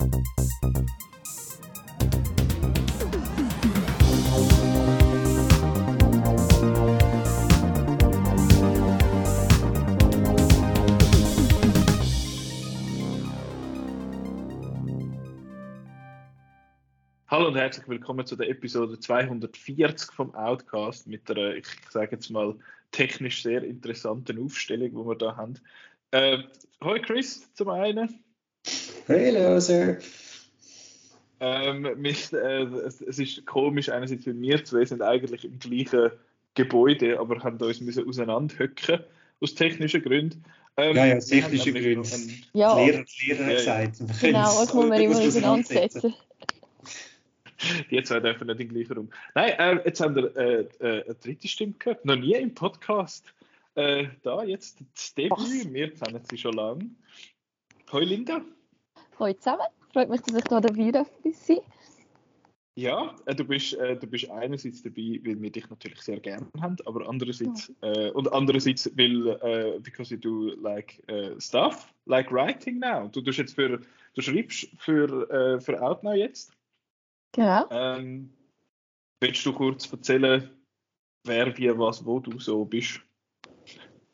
Hallo und herzlich willkommen zu der Episode 240 vom Outcast mit der, ich sage jetzt mal, technisch sehr interessanten Aufstellung, die wir da haben. Äh, hoi Chris, zum einen. Hallo, Sir. Ähm, mich, äh, es, es, ist komisch, einerseits, weil wir zwei sind eigentlich im gleichen Gebäude, aber haben uns müssen auseinanderhöcken aus technischen Gründen. Ähm, ja, ja, aus technischen Gründen. Ja. Lehrer, Lehrer ja, gesagt. Genau, das muss man immer auseinandersetzen. Die zwei dürfen nicht in den gleichen Raum. Nein, äh, jetzt haben wir äh, äh, eine dritte Stimme gehört. Noch nie im Podcast. Äh, da jetzt das Debüt. Wir kennen sie schon lange. Hoi Linda. Hoi zusammen. Freut mich, dass ich hier dabei sein ja, äh, du, bist, äh, du bist einerseits dabei, weil wir dich natürlich sehr gerne haben, aber andererseits äh, und andererseits weil äh, because you do like uh, stuff, like writing now. Du, du, jetzt für, du schreibst für, äh, für Outnow jetzt. Genau. Ähm, willst du kurz erzählen, wer, wie, was, wo du so bist?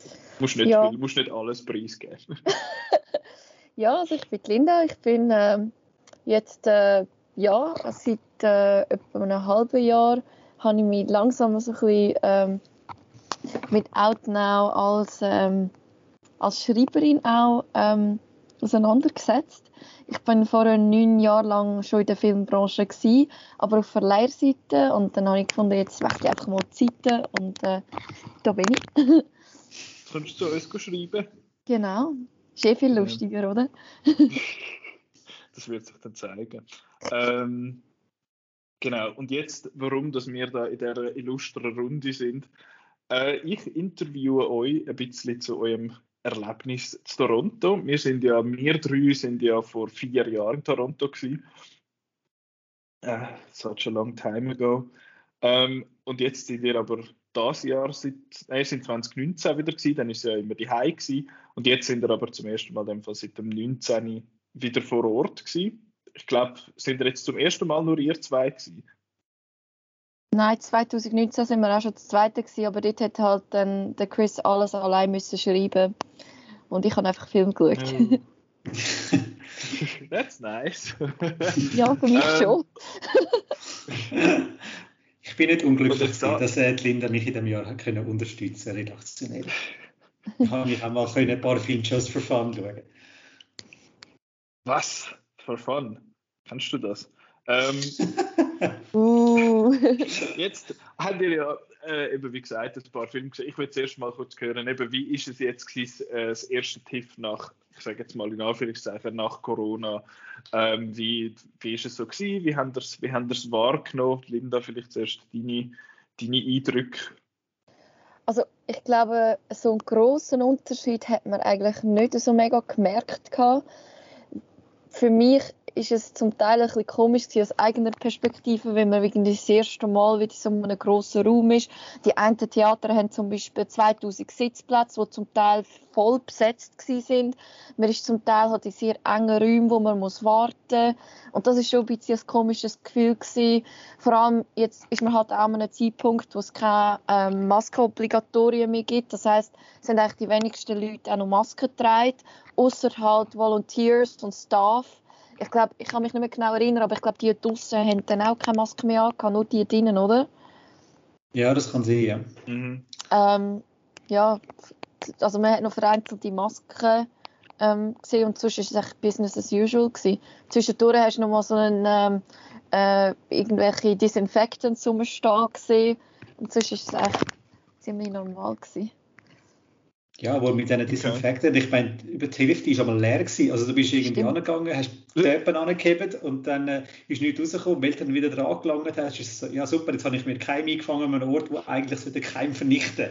Du musst nicht, ja. musst nicht alles preisgeben. ja, also ich bin Linda. Ich bin äh, jetzt äh, ja, seit äh, etwa einem halben Jahr habe ich mich langsam so ein bisschen ähm, mit Outnow als, ähm, als Schreiberin auch ähm, auseinandergesetzt. Ich bin vorher neun Jahre lang schon in der Filmbranche gewesen, aber auf Verleihseite und dann habe ich gefunden, jetzt wechsle ich einfach mal die Seite und äh, da bin ich. Kannst du uns schreiben? Genau. Ist eh viel lustiger, ja. oder? das wird sich dann zeigen. Ähm, genau, und jetzt, warum dass wir da in dieser illustren Runde sind. Äh, ich interviewe euch ein bisschen zu eurem Erlebnis zu Toronto. Wir sind ja, wir drei sind ja vor vier Jahren in Toronto gewesen. Uh, such a long time ago. Ähm, und jetzt sind wir aber das Jahr, seit, nein, sind 2019 wieder gewesen, dann ist es ja immer die High gewesen. Und jetzt sind wir aber zum ersten Mal dem Fall seit dem 19 wieder vor Ort gewesen. Ich glaube, sind wir jetzt zum ersten Mal nur ihr zwei gewesen? Nein, 2019 sind wir auch schon das zweite gewesen, aber dort hat halt dann der Chris alles allein müssen schreiben und ich habe einfach Film geschaut. Oh. That's nice. ja, für mich ähm, schon. ich bin nicht unglücklich, da? dass äh, Linda mich in diesem Jahr hat können unterstützen redaktionell. Ich habe mich auch mal ein paar Filme just for fun schauen. Was? For fun? Kannst du das? Ähm, uh. jetzt haben wir ja äh, eben wie gesagt ein paar Filme gesehen. Ich würde zuerst mal kurz hören, eben, wie ist es jetzt gewesen, äh, das erste TIFF nach, ich sage jetzt mal in Anführungszeichen, nach Corona. Ähm, wie, wie ist es so gewesen? Wie haben das, wie haben das wahrgenommen? Linda, vielleicht zuerst deine, deine Eindrücke. Also ich glaube, so einen großen Unterschied hat man eigentlich nicht so mega gemerkt gehabt. Für mich ist es zum Teil ein bisschen komisch aus eigener Perspektive, wenn man irgendwie das erste Mal wieder so in einem grossen Raum ist. Die einen Theater haben zum Beispiel 2000 Sitzplätze, die zum Teil voll besetzt sind. Man ist zum Teil halt in sehr engen Räumen, wo man muss warten Und das ist schon ein bisschen ein komisches Gefühl gewesen. Vor allem jetzt ist man halt auch an einem Zeitpunkt, wo es keine ähm, Maskenobligatorien mehr gibt. Das heißt, es sind eigentlich die wenigsten Leute auch noch Masken getragen, außer halt Volunteers und Staff ich glaube, ich kann mich nicht mehr genau erinnern, aber ich glaube, die draußen haben dann auch keine Maske mehr angehabt, nur die drinnen, oder? Ja, das kann sein, ja. Mhm. Ähm, ja, also man hat noch vereinzelte Masken ähm, gesehen und sonst war es echt Business as usual. Gewesen. Zwischendurch hast du noch mal so einen, ähm, äh, irgendwelche Disinfectants rumstehen gesehen und sonst war es echt ziemlich normal. Gewesen. Ja, wohl mit diesen Disinfekten. Ich meine, über die Hälfte war mal leer. Gewesen. Also du bist irgendwie Stimmt. angegangen, hast die Töpfe angehebt und dann äh, ist nichts rausgekommen. Weil du dann wieder dran gelangt hast, ist so, ja super, jetzt habe ich mir Keim eingefangen an einem Ort, wo eigentlich so den Keim vernichten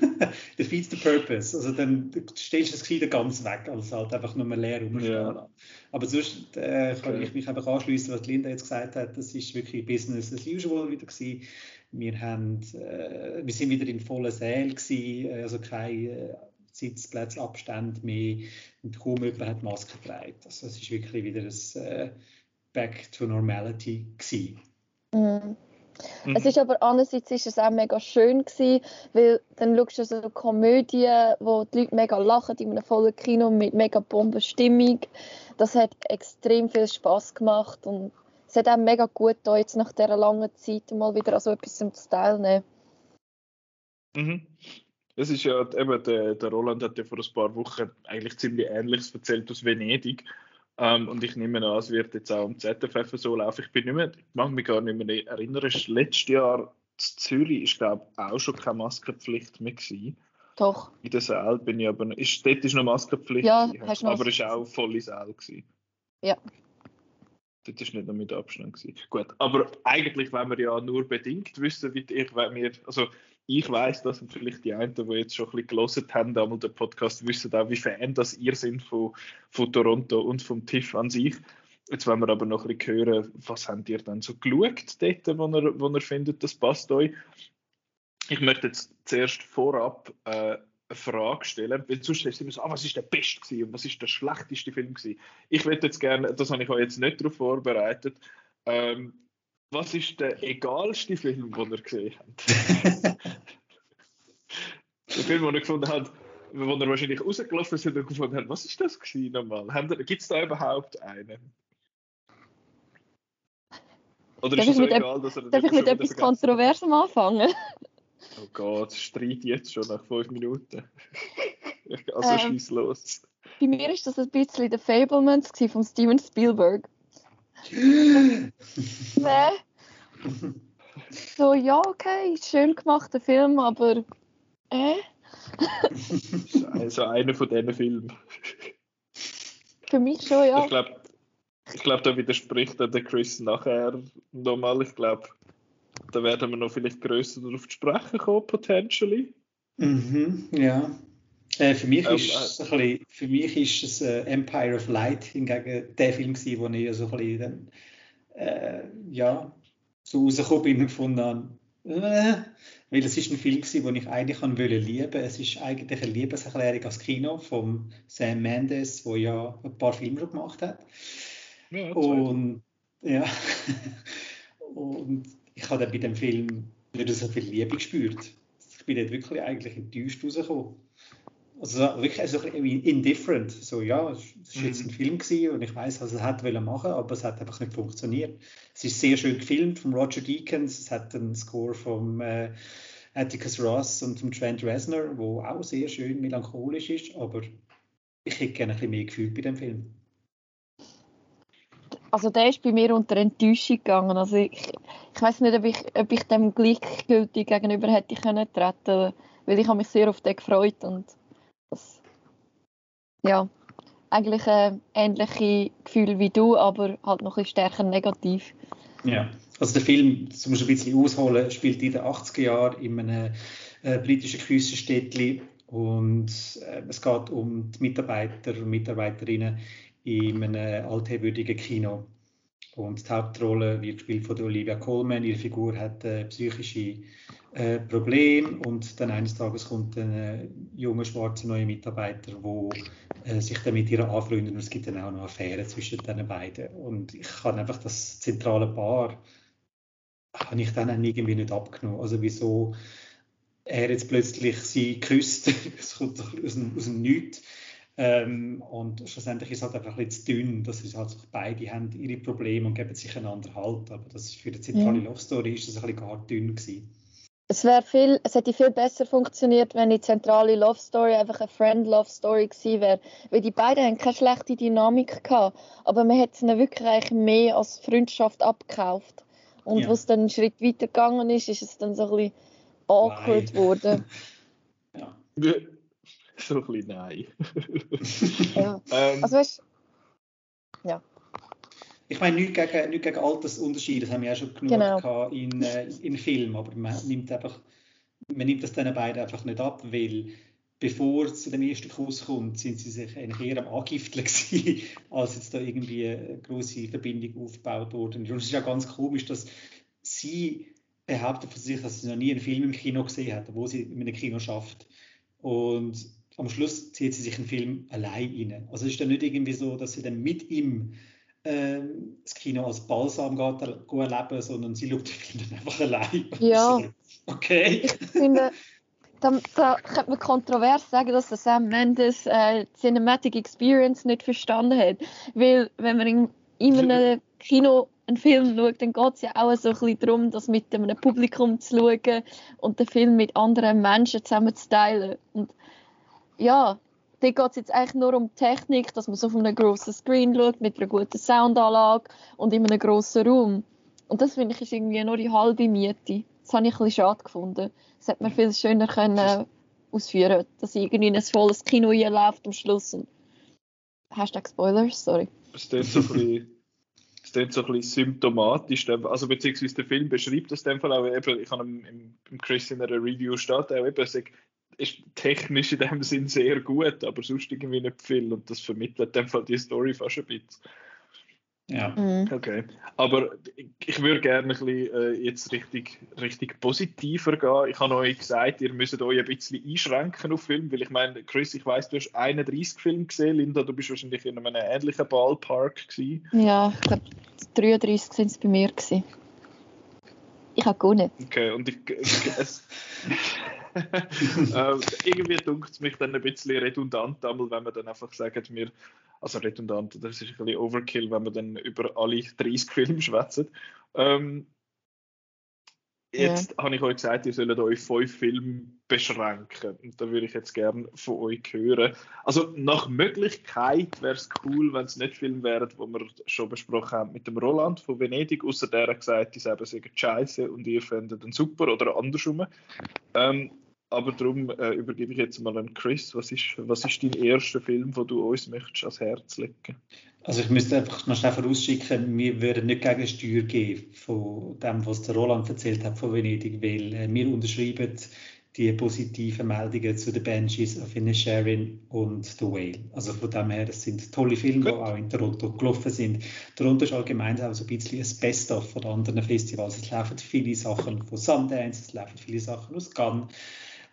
Defeats the purpose. Also dann stellst du das wieder ganz weg, als halt einfach nur mehr leer rumstehen. Ja. Aber sonst äh, kann okay. ich mich einfach anschließen, was Linda jetzt gesagt hat. Das ist wirklich Business as usual wieder gewesen. Wir, haben, äh, wir sind wieder in vollen Sälen gewesen, also keine Sitzplatzabstände mehr und kaum jemand hat Maske getragen. Also es ist wirklich wieder ein äh, Back to Normality gewesen. Mhm. Mhm. Es ist aber andererseits ist es auch mega schön gewesen, weil dann schaust du so Komödien, wo die Leute mega lachen in einem vollen Kino mit mega Bombenstimmung. Das hat extrem viel Spaß gemacht und es hat auch mega gut da jetzt nach dieser langen Zeit mal wieder an so etwas zu teilnehmen. Mhm. Es ist ja eben, der, der Roland hat ja vor ein paar Wochen eigentlich ziemlich Ähnliches erzählt aus Venedig. Ähm, und ich nehme an, es wird jetzt auch am ZFF so laufen. Ich bin nicht mehr, ich mag mich gar nicht mehr erinnern, letztes Jahr in Zürich ist, glaube ich, auch schon keine Maskenpflicht mehr gewesen. Doch. In der Saal bin ich aber, ist, dort ist noch Maskenpflicht ja, gewesen, hast aber es ist auch volle Saal gewesen. Ja. Dort ist nicht noch mit Abstand gewesen. Gut, aber eigentlich wollen wir ja nur bedingt wissen, wie ich, wenn wir, also ich weiß das und vielleicht die einen, die jetzt schon ein bisschen gelesen haben, einmal den Podcast, wissen auch, wie Fan das ihr sind von, von Toronto und vom TIFF an sich. Jetzt wollen wir aber noch ein bisschen hören, was habt ihr dann so geschaut dort, wo ihr, wo ihr findet, das passt euch. Ich möchte jetzt zuerst vorab äh, Frage stellen, weil sonst ist immer so, ah, was ist der beste gewesen und was ist der schlechteste Film gewesen. Ich würde jetzt gerne, das habe ich euch jetzt nicht darauf vorbereitet, ähm, was ist der egalste Film, den ihr gesehen habt? der Film, den ihr gefunden habt, wo ihr wahrscheinlich rausgelaufen sind und gefunden habt, was ist das gewesen nochmal? Gibt es da überhaupt einen? Oder darf ist es so egal, dass er Darf ich mit etwas Kontroversem anfangen? Oh Gott, Streit jetzt schon nach fünf Minuten. also ähm, schieß los. Bei mir ist das ein bisschen der Fablements von Steven Spielberg. nee. So, ja, okay, schön gemachter Film, aber äh? also einer von diesen Filmen. Für mich schon, ja. Ich glaube, ich glaub, da widerspricht der Chris nachher nochmal. Ich glaube, da werden wir noch vielleicht grösser darauf zu sprechen kommen, potentially. Mhm, ja. Äh, für, mich ähm, ist äh, bisschen, für mich ist es äh, Empire of Light hingegen der Film gewesen, wo ich so ein bisschen dann, äh, ja, so rausgekommen bin und gefunden habe, äh, weil es ist ein Film gewesen, den ich eigentlich an wollte lieben. Es ist eigentlich eine Liebeserklärung als Kino von Sam Mendes, wo ja ein paar Filme schon gemacht hat. Ja, und ja, ich habe dann bei dem Film nicht so viel Liebe gespürt. Ich bin dort wirklich eigentlich enttäuscht rausgekommen. Also wirklich also indifferent. So, ja, es war jetzt mhm. ein Film gewesen und ich weiß, was er hat machen aber es hat einfach nicht funktioniert. Es ist sehr schön gefilmt von Roger Deakins. Es hat einen Score von äh, Atticus Ross und von Trent Reznor, wo auch sehr schön melancholisch ist, aber ich hätte gerne ein bisschen mehr Gefühl bei dem Film. Also der ist bei mir unter Enttäuschung gegangen. Also ich, ich weiß nicht, ob ich, ob ich dem gleichgültig gegenüber hätte können treten, weil ich habe mich sehr auf den gefreut und das, ja, eigentlich ein ähnliches Gefühl wie du, aber halt noch ein stärker negativ. Ja, also der Film, das muss ein bisschen ausholen, spielt in den 80er Jahren in einem äh, britischen Küstenstädtchen und äh, es geht um die Mitarbeiter und Mitarbeiterinnen in einem altehrwürdigen Kino. Und die Hauptrolle wird gespielt von Olivia Colman. Ihre Figur hat äh, psychische äh, Probleme und dann eines Tages kommt ein äh, junger schwarzer neuer Mitarbeiter, der äh, sich dann mit ihr anfreundet und es gibt dann auch noch Affären zwischen den beiden. Und ich kann einfach das zentrale Paar habe ich dann irgendwie nicht abgenommen. Also wieso er jetzt plötzlich sie küsst, es kommt aus dem, aus dem Nichts ähm, und schlussendlich ist es halt einfach ein bisschen zu dünn, dass es halt beide haben ihre Probleme und geben sich einander Halt. Aber das ist für die zentrale ja. Love Story ist das ein bisschen gar dünn gewesen. Es wäre viel, es hätte viel besser funktioniert, wenn die zentrale Love Story einfach eine Friend Love Story gewesen wäre, weil die beiden haben keine schlechte Dynamik gehabt, aber man hätte es ihnen wirklich mehr als Freundschaft abgekauft. Und ja. was dann einen Schritt weiter gegangen ist, ist es dann so ein bisschen awkward geworden. ja. So ein bisschen nein. ja. Ähm, also weißt ja. Ich meine, nicht gegen, nicht gegen Altersunterschiede, das haben wir ja schon genug genau. in, äh, in Film, aber man nimmt, einfach, man nimmt das diesen beiden einfach nicht ab, weil bevor es zu dem ersten Kuss kommt, sind sie sich eigentlich eher am Angifteln gewesen, als jetzt da irgendwie eine große Verbindung aufgebaut wurde. Und es ist ja ganz komisch, dass sie behauptet von sich, dass sie noch nie einen Film im Kino gesehen hat, wo sie in einem Kino schafft. Und am Schluss zieht sie sich einen Film allein rein. Also es ist dann nicht irgendwie so, dass sie dann mit ihm äh, das Kino als Balsam geht, geht erleben, sondern sie schaut den Film dann einfach allein. Ja. okay. Ich finde, da, da könnte man kontrovers sagen, dass der Sam Mendes äh, Cinematic Experience nicht verstanden hat. Weil, wenn man in, in einem Kino einen Film schaut, dann geht es ja auch so ein bisschen darum, das mit einem Publikum zu schauen und den Film mit anderen Menschen zusammen zu teilen. Und ja, da geht es jetzt eigentlich nur um Technik, dass man so auf einem grossen Screen schaut, mit einer guten Soundanlage und in einem grossen Raum. Und das finde ich ist irgendwie nur die halbe Miete. Das habe ich ein bisschen schade gefunden. Das hätte man viel schöner können ausführen dass irgendwie ein volles Kino hier läuft am Schluss. Und Hashtag Spoilers, sorry. Es ist so ein bisschen so ein bisschen symptomatisch. Also beziehungsweise der Film beschreibt das in dem Fall auch eben, ich habe im, im Chris in einer Review steht auch eben, ist technisch in dem Sinn sehr gut, aber sonst irgendwie nicht viel und das vermittelt in dem Fall die Story fast ein bisschen. Ja. Mhm. Okay. Aber ich würde gerne ein bisschen äh, jetzt richtig, richtig positiver gehen. Ich habe euch gesagt, ihr müsst euch ein bisschen einschränken auf Film, weil ich meine, Chris, ich weiß, du hast 31 Filme gesehen. Linda, du bist wahrscheinlich in einem ähnlichen Ballpark gewesen. Ja, ich glaube, 33 sind es bei mir. Gewesen. Ich habe gewonnen. Okay, und ich, es, äh, irgendwie dunkelt es mich dann ein bisschen redundant, wenn man dann einfach sagt, wir, also redundant, das ist ein bisschen Overkill, wenn man dann über alle 30 Filme schwätzt. Ähm, Jetzt ja. habe ich euch gesagt, ihr sollt euch fünf Filme beschränken. Und da würde ich jetzt gerne von euch hören. Also nach Möglichkeit wäre es cool, wenn es nicht Filme wären, die wir schon besprochen haben mit dem Roland von Venedig, außer der hat gesagt, die selber sagen scheiße und ihr findet den super oder andersrum. Ähm, aber darum äh, übergebe ich jetzt mal an Chris. Was ist, was ist dein erster Film, den du uns möchtest ans Herz legen? Also ich müsste einfach noch schnell vorausschicken, wir würden nicht gegen Steuer geben von dem, was der Roland erzählt hat von Venedig, weil äh, wir unterschreiben die positiven Meldungen zu den Banshees of Inisherin und The Whale. Also von dem her, das sind tolle Filme, Gut. die auch in Toronto gelaufen sind. Toronto ist allgemein auch so ein bisschen ein Best-of von anderen Festivals. Es laufen viele Sachen von Sundance, es laufen viele Sachen aus Cannes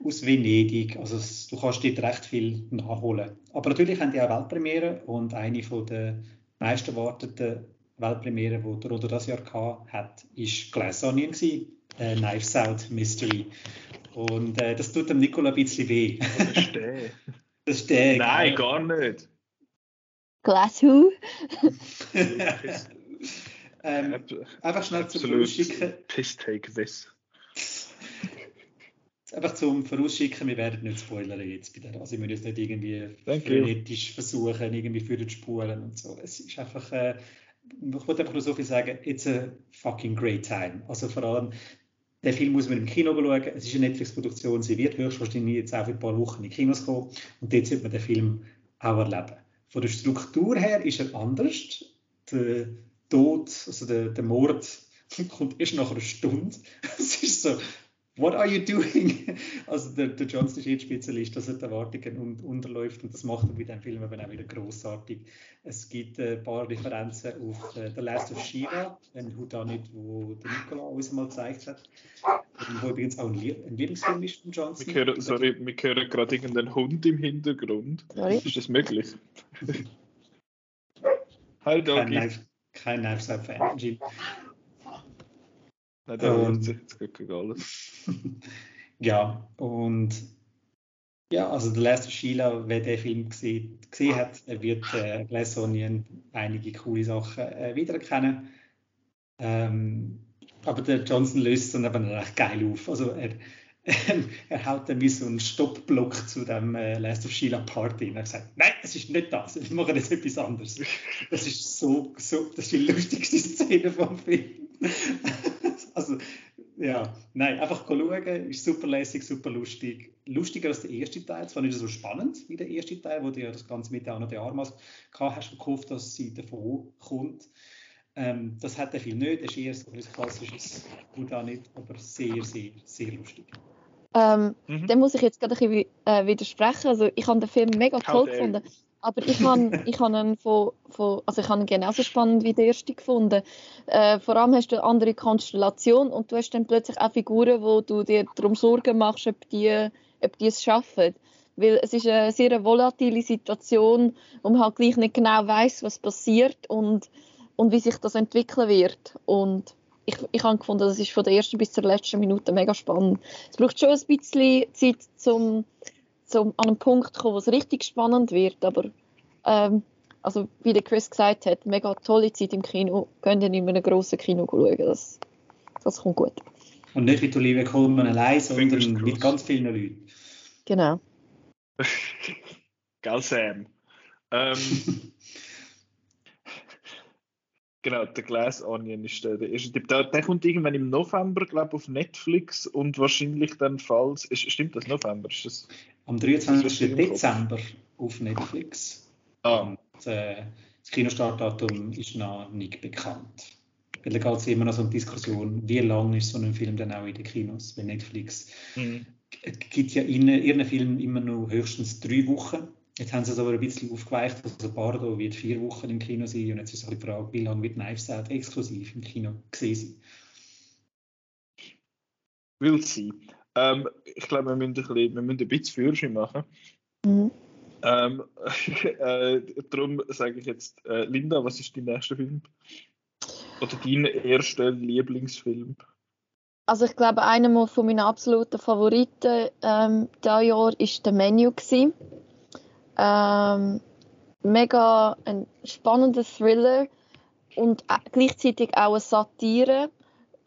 aus Venedig. Also du kannst dort recht viel nachholen. Aber natürlich haben die auch Weltpremiere und eine von der meist erwarteten Weltpremiere, die Toronto das Jahr hatte, hat, ist Glass Onion gewesen, äh, Knives Out Mystery. Und äh, das tut dem Nicola ein bisschen weh. Das ist der. Das ist der. Nein, gar nicht. Glass Who? ähm, einfach schnell zum Vorausschicken. Piss take this einfach zum Vorausschicken, wir werden nicht spoilern jetzt bei der. Also ich muss jetzt nicht irgendwie theoretisch versuchen, irgendwie für zu spulen und so. Es ist einfach, äh, ich wollte einfach nur so viel sagen, it's a fucking great time. Also vor allem, der Film muss man im Kino schauen. Es ist eine Netflix-Produktion, sie wird höchstwahrscheinlich jetzt auch für ein paar Wochen in die Kinos kommen und dort sollte man den Film auch erleben. Von der Struktur her ist er anders. Der Tod, also der, der Mord, kommt erst nach einer Stunde. Es ist so, What are you doing? Also der, der Johnson ist Spezialist, dass er die Erwartungen un unterläuft und das macht er bei dem Film eben auch wieder großartig. Es gibt ein paar Referenzen auf äh, The Last of Shiva, ein Houdanit, wo der Nicola uns mal gezeigt hat, wo übrigens auch ein, Lie ein Lieblingsfilm ist von Johnson. Wir hören, sorry, wir hören gerade irgendeinen Hund im Hintergrund. Sorry? Ist das möglich? Hi Doggy. Kein Knives Out Fan. Nein, da und, jetzt geht alles. ja, und ja, also der Last of Sheila, wer den Film gesehen, gesehen hat, wird äh, Glass Onion einige coole Sachen äh, wiedererkennen. Ähm, aber der Johnson löst es dann eben recht geil auf. Also er, er haut dann wie so einen Stoppblock zu dem äh, Last of Sheila Party und er sagt, nein, es ist nicht das, wir machen jetzt etwas anderes. Das ist so, so das ist die lustigste Szene vom Film. also, ja, nein, einfach schauen, ist super lässig, super lustig. Lustiger als der erste Teil, zwar nicht so spannend wie der erste Teil, wo du ja das Ganze mit der Anna de Armas gehabt hast, gehofft, dass sie davon kommt. Ähm, das hat er viel nicht, das ist eher so ein klassisches nicht, aber sehr, sehr, sehr lustig. Ähm, mhm. Dem muss ich jetzt gerade ein bisschen äh, widersprechen. Also ich habe den Film mega toll gefunden. Aber ich habe ich hab ihn also ich habe genauso spannend wie der erste gefunden. Äh, vor allem hast du eine andere Konstellation und du hast dann plötzlich auch Figuren, wo du dir darum Sorgen machst, ob die, ob die es schaffen. weil es ist eine sehr volatile Situation, wo man halt gleich nicht genau weiß, was passiert und, und wie sich das entwickeln wird. Und ich, ich habe gefunden, das ist von der ersten bis zur letzten Minute mega spannend. Es braucht schon ein bisschen Zeit, um zum an einen Punkt kommen, wo es richtig spannend wird, aber ähm, also wie der Chris gesagt hat, mega tolle Zeit im Kino. Könnt ihr in einem grossen Kino schauen, das, das kommt gut. Und nicht mit Olivia Colman allein, sondern mit ganz vielen Leuten. Genau. Gell, Sam? Ähm, genau, der Glass Onion ist der, der erste Tipp. Der, der kommt irgendwann im November, glaube ich, auf Netflix und wahrscheinlich dann falls. Ist, stimmt das November? Ist das, Am 23. Dezember auf Netflix. Ah. Und, äh, das Kinostartdatum ist noch nicht bekannt. Weil da geht es immer noch so um die Diskussion, wie lange ist so ein Film dann auch in den Kinos? Weil Netflix Mhm. gibt ja in ihren Filmen immer nur höchstens drei Wochen. Jetzt haben sie es aber ein bisschen aufgeweicht. Also Bardo wird vier Wochen im Kino sein. Und jetzt ist halt die Frage, wie lange wird Knives Out exklusiv im Kino gesehen sein? Will sein. Ähm, ich glaube, wir müssen ein bisschen, wir müssen ein bisschen Führerschein machen. Mhm. Ähm, äh, darum sage ich jetzt, äh, Linda, was ist dein nächster Film? Oder dein erster Lieblingsfilm? Also ich glaube, einer von meinen absoluten Favoriten ähm, dieses Jahr ist der Menu gewesen. Ähm, mega ein spannender Thriller und äh, gleichzeitig auch eine Satire,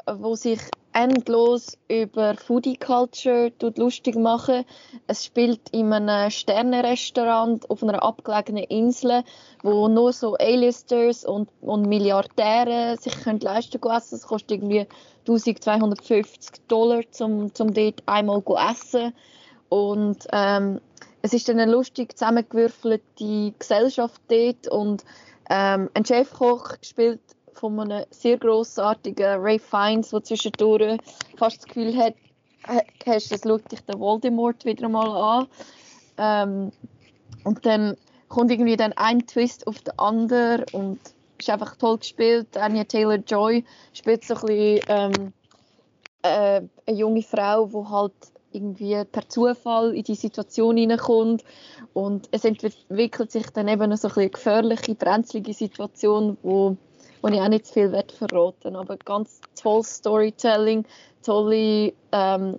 wo sich endlos über Foodie Culture lustig machen. Es spielt in einem Sternenrestaurant auf einer abgelegenen Insel, wo nur so A-Listers und, und Milliardäre sich können leisten können. Es kostet irgendwie 1250 Dollar, um zum dort einmal zu essen. Und ähm, es ist eine lustig zusammengewürfelte Gesellschaft dort und ähm, ein Chefkoch gespielt von einem sehr grossartigen Ray Fiennes, der zwischendurch fast das Gefühl hat, hast, das schaut dich der Voldemort wieder mal an. Ähm, und dann kommt irgendwie dann ein Twist auf den anderen und ist einfach toll gespielt. Anya Taylor-Joy spielt so ein bisschen ähm, äh, eine junge Frau, die halt irgendwie per Zufall in die Situation hineinkommt und es entwickelt sich dann eben so ein eine gefährliche, brenzlige Situation, wo, wo ich auch nicht zu viel wert verraten aber ganz tolles Storytelling, tolle ähm,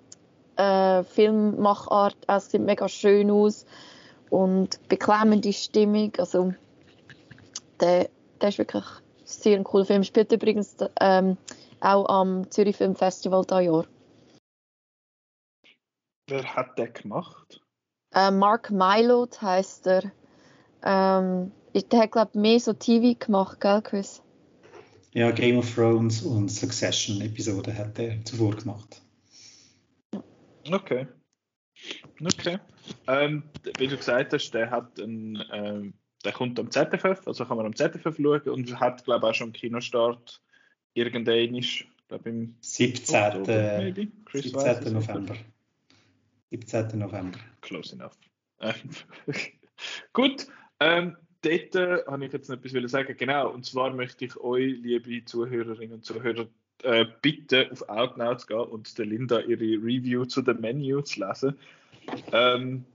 äh, Filmmachart, es sieht mega schön aus und beklemmende Stimmung, also der, der ist wirklich sehr ein cooler Film. Spielt übrigens ähm, auch am Zürich Film Festival dieses Jahr. Wer hat den gemacht? Äh, Mark Mylod heißt er. Ähm, der hat, glaube ich, mehr so TV gemacht, gell, Chris? Ja, Game of Thrones und Succession-Episode hat er zuvor gemacht. Okay. Okay. Ähm, wie du gesagt hast, der hat einen, ähm, der kommt am ZFF, also kann man am ZFF schauen und hat, glaube ich, auch schon Kinostart irgendein ist, glaube im 17. Oktober, maybe. Chris 17. weiss es November. 17. November. Close enough. Ähm, Gut, ähm, dort äh, habe ich jetzt noch etwas wollen sagen. Genau, und zwar möchte ich euch, liebe Zuhörerinnen und Zuhörer, äh, bitten, auf Outnow zu gehen und der Linda ihre Review zu dem Menü zu lesen. Ähm,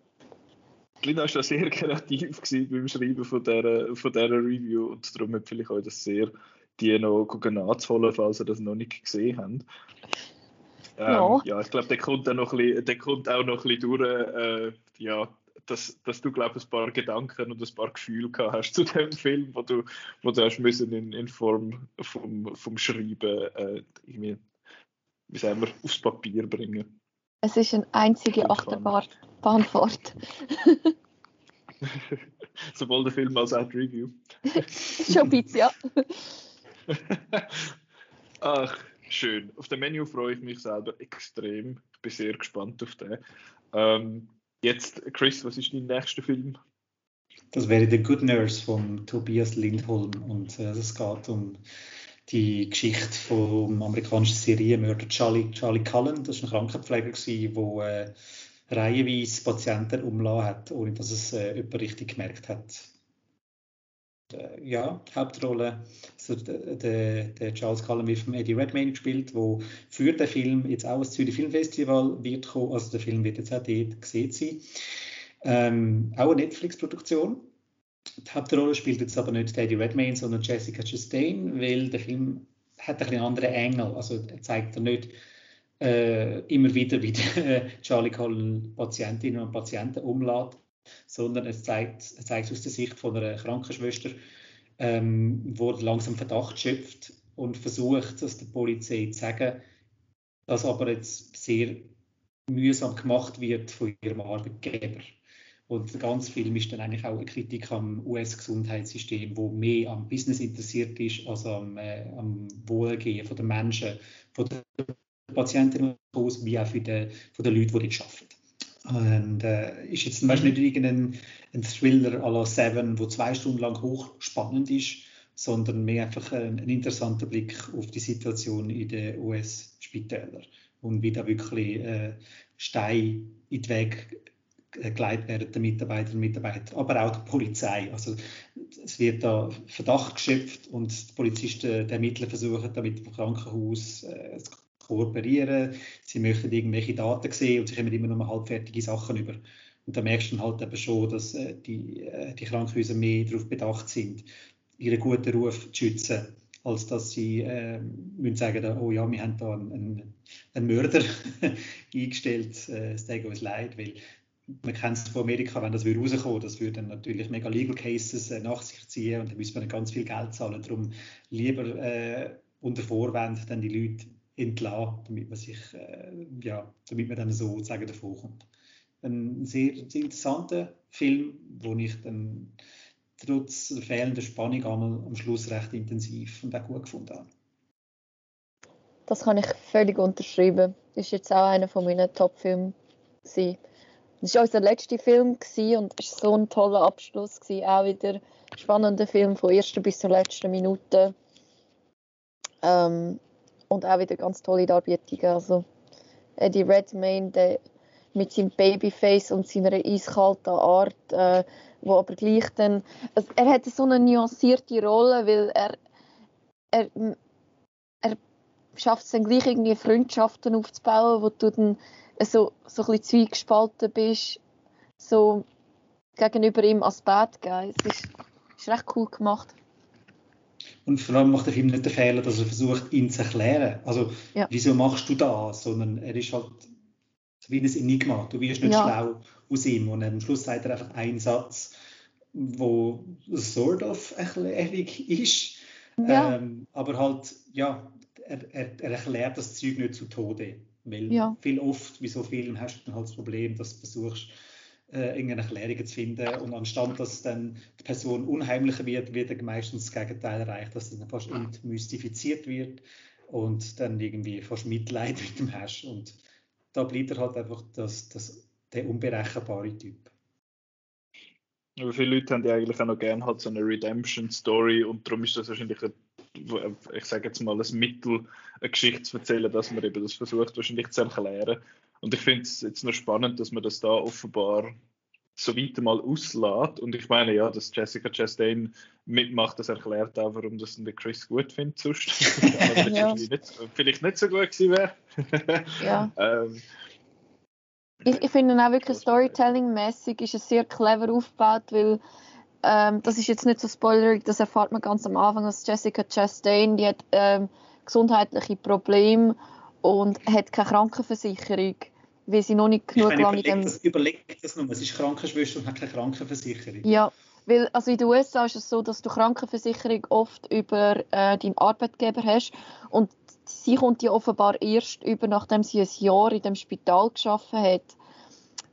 Linda war sehr kreativ beim Schreiben von dieser, von dieser Review und darum empfehle ich euch das sehr, die noch nachzuholen, falls ihr das noch nicht gesehen habt. Ähm, Ja. ja, ich glaube, der kommt, auch noch ein bisschen, der kommt auch noch ein bisschen durch, äh, ja, dass, dass du, glaube ich, ein paar Gedanken und ein paar Gefühle gehabt hast zu dem Film, wo du, wo du hast müssen in, in Form vom, vom Schreiben äh, irgendwie, wie sagen wir, aufs Papier bringen. Es ist eine einzige. Achterbahnfahrt. Sowohl der Film als auch die Review. Schon ein bisschen, ja. Ach, schön. Auf dem Menü freue ich mich selber extrem. Ich bin sehr gespannt auf den. Ähm, jetzt, Chris, was ist dein nächster Film? Das wäre The Good Nurse von Tobias Lindholm und äh, es geht um die Geschichte vom amerikanischen Serienmörder Charlie, Charlie Cullen. Das war ein Krankenpfleger, der äh, reihenweise Patienten umlassen hat, ohne dass es äh, jemand richtig gemerkt hat. Äh, ja, die Hauptrolle, also der, der, Charles Cullen wird von Eddie Redmayne gespielt, wo für den Film jetzt auch das Zürich Filmfestival wird kommen, also der Film wird jetzt auch dort gesehen sein. Ähm, auch eine Netflix-Produktion. Die Hauptrolle spielt jetzt aber nicht Teddy Redmayne, sondern Jessica Chastain, weil der Film hat ein einen anderen Engel. Also er zeigt nicht äh, immer wieder, wie Charlie Cullen Patientinnen und Patienten umlädt, sondern es zeigt, es zeigt aus der Sicht von einer Krankenschwester, ähm, wo langsam Verdacht schöpft und versucht, das der Polizei zu sagen, das aber jetzt sehr mühsam gemacht wird von ihrem Arbeitgeber. Und der ganze Film ist dann eigentlich auch eine Kritik am US-Gesundheitssystem, wo mehr am Business interessiert ist als am, äh, am Wohlgehen der Menschen, von den Patienten aus, wie auch für die, von den Leuten, die dort arbeiten. Und äh, ist jetzt zum Beispiel nicht irgendein ein Thriller à la Seven, wo zwei Stunden lang hochspannend ist, sondern mehr einfach ein, ein interessanter Blick auf die Situation in den US-Spitälern und wie da wirklich äh, Steine in den Weg geleitet werden, der Mitarbeiterinnen und Mitarbeiter, aber auch der Polizei. Also es wird da Verdacht geschöpft und die Polizisten, die Ermittler versuchen da mit dem Krankenhaus äh, kooperieren. Sie möchten irgendwelche Daten sehen und sie kommen immer nur halbfertige Sachen über. Und da merkst du dann halt eben schon, dass äh, die, äh, die Krankenhäuser mehr darauf bedacht sind, ihren guten Ruf zu schützen, als dass sie äh, sagen, oh ja, wir haben da einen, einen, einen Mörder eingestellt, äh, es tut uns leid, weil man kennt es von Amerika, wenn das rauskommen das würde dann natürlich mega Legal Cases äh, nach sich ziehen und dann müsste man ganz viel Geld zahlen. Darum lieber äh, unter Vorwand dann die Leute entlassen, damit man sich, äh, ja, damit man dann sozusagen davor kommt. Ein sehr, sehr interessanter Film, wo ich dann trotz fehlender Spannung einmal am Schluss recht intensiv und auch gut gefunden habe. Das kann ich völlig unterschreiben. Das ist jetzt auch einer von meinen Top-Filmen. Das war unser letzter Film und es war so ein toller Abschluss. Auch wieder ein spannender Film von ersten bis zur letzten Minute. Ähm, und auch wieder ganz tolle Darbietungen. Also Eddie Redmayne der mit seinem Babyface und seiner eiskalten Art, äh, wo aber gleich dann, also er hat so eine nuancierte Rolle, weil er, er, er schafft es dann gleich irgendwie Freundschaften aufzubauen, wo du dann so, so ein bisschen zweigespalten bist, so gegenüber ihm als Bad Guy. Es ist, ist recht cool gemacht. Und vor allem macht der Film nicht den Fehler, dass er versucht, ihn zu erklären. Also, ja. wieso machst du das? Sondern er ist halt wie ein Enigma. Du wirst nicht ja. schlau aus ihm. Und am Schluss sagt er einfach einen Satz, wo sort of erklärlich ist. Ja. Ähm, aber halt, ja, er, er, er, erklärt das Zeug nicht zu Tode. Weil ja. viel oft, wie so Film, hast du dann halt das Problem, dass du versuchst, äh, irgendeine Erklärung zu finden. Und anstatt dass dann die Person unheimlicher wird, wird er meistens das Gegenteil erreicht, dass er fast entmystifiziert wird und dann irgendwie fast Mitleid mit dem hast. Und da bleibt er halt einfach das, das, der unberechenbare Typ. Aber viele Leute haben ja eigentlich auch noch gerne halt so eine Redemption-Story und darum ist das wahrscheinlich, ein, ich sage jetzt mal, ein Mittel, eine Geschichte zu erzählen, dass man eben das versucht, wahrscheinlich zu erklären. Und ich finde es jetzt noch spannend, dass man das da offenbar so weit mal auslässt. Und ich meine, ja, dass Jessica Chastain mitmacht, das erklärt auch, warum das der Chris gut findet sonst. ja. nicht, vielleicht nicht so gut gewesen wäre. ja. ähm, ich, ich finde auch wirklich Storytelling-mäßig ist es sehr clever aufgebaut, weil ähm, das ist jetzt nicht so spoilerig, das erfahrt man ganz am Anfang, dass Jessica Chastain, die hat ähm, gesundheitliche Probleme und hat keine Krankenversicherung weil sie noch nicht genug lange in dem... Das, überleg das nur, es ist Krankenschwester und hat keine Krankenversicherung. Ja, weil also in den USA ist es so, dass du Krankenversicherung oft über äh, deinen Arbeitgeber hast und sie kommt ja offenbar erst über, nachdem sie ein Jahr in dem Spital geschaffen hat.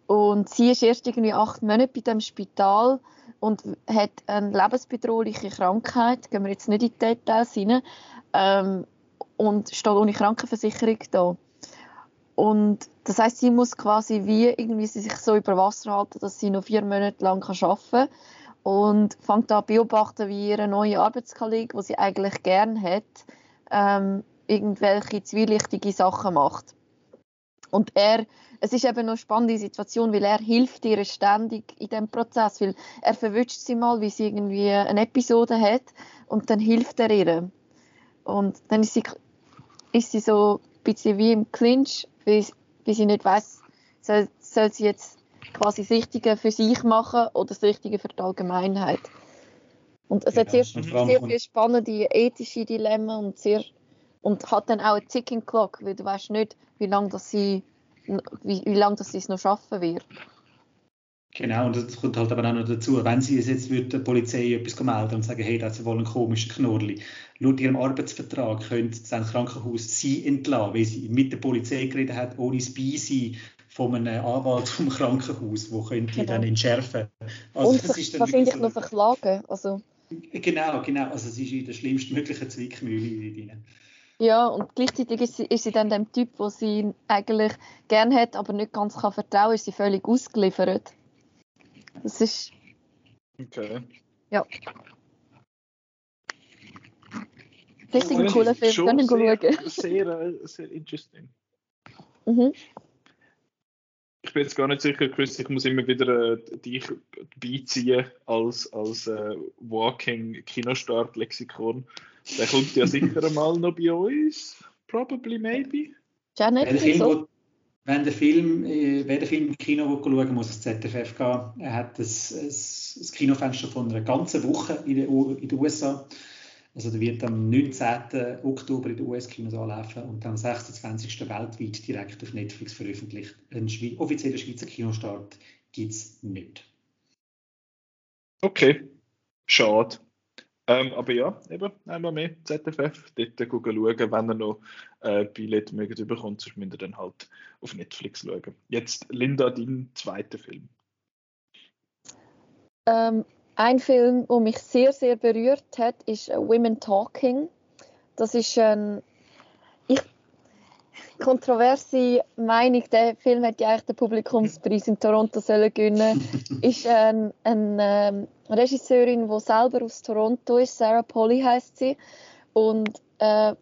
Und sie ist erst irgendwie acht Monate bei dem Spital und hat eine lebensbedrohliche Krankheit. Gehen wir jetzt nicht in die Details rein. Ähm, und steht ohne Krankenversicherung da. Und das heißt, sie muss quasi wie irgendwie sich so über Wasser halten, dass sie noch vier Monate lang arbeiten kann und fängt an beobachten, wie ihre neue Arbeitskollege, die sie eigentlich gern hat, ähm, irgendwelche zwielichtige Sachen macht. Und er, es ist eben eine spannende Situation, weil er hilft ihr ständig in dem Prozess, weil er verwünscht sie mal, wie sie irgendwie eine Episode hat und dann hilft er ihr. Und dann ist sie, ist sie so bisschen wie im Clinch weil, weil sie nicht weiß, soll, soll sie jetzt quasi das Richtige für sich machen oder das Richtige für die Allgemeinheit. Und es genau. hat sehr, sehr viele spannende ethische Dilemma und sehr und hat dann auch eine Ticking Clock, weil du weißt nicht, wie lange das sie wie, wie lange das sie es noch schaffen wird. Genau, und das kommt halt aber auch noch dazu, wenn sie es jetzt würde, der Polizei etwas melden und sagen, hey, da hat sie wohl einen komischen Knurrli. Laut ihrem Arbeitsvertrag könnte das Krankenhaus sie entlassen, weil sie mit der Polizei geredet hat, ohne das Beisein von einem Anwalt vom Krankenhaus, wo könnte genau. dann entschärfen. Also, und das ist dann wahrscheinlich so, noch verklagen. Also. Genau, genau. Also sie ist in der schlimmstmöglichen Zwickmühle drin. Ja, und gleichzeitig ist sie, ist sie dann dem Typ, der sie eigentlich gern hat, aber nicht ganz kann vertrauen, ist sie völlig ausgeliefert. Das ist. Okay. Ja. Das ist ein cooler Film, können wir schauen. Sehr, sehr interesting. Mhm. Ich bin jetzt gar nicht sicher, Chris, ich muss immer wieder äh, dich beiziehen als, als äh, Walking Kinostart-Lexikon. Der kommt ja sicher mal noch bei uns. Probably, maybe. Ja, nicht so. Wenn der Film, äh, wer den Film im Kino schauen muss ins ZFF gehen. Er hat das, das Kinofenster von einer ganzen Woche in den, in den USA. Also der wird am 19. Oktober in den US-Kinos anlaufen und am 26. weltweit direkt auf Netflix veröffentlicht. Einen Schwe offiziellen Schweizer Kinostart gibt es nicht. Okay, schade. Ähm, aber ja, eben, einmal mehr ZFF, dort schauen, wenn ihr noch äh, Billett mögt bekommt, sonst müsst ihr dann halt auf Netflix schauen. Jetzt, Linda, dein zweiter Film. Ähm, ein Film, der mich sehr, sehr berührt hat, ist äh, Women Talking. Das ist ein kontroverse Meinung, der Film hätte ja eigentlich den Publikumspreis in Toronto sollen gewinnen. Ist eine ähm, Regisseurin, die selber aus Toronto ist, Sarah Polly heißt sie. Und äh,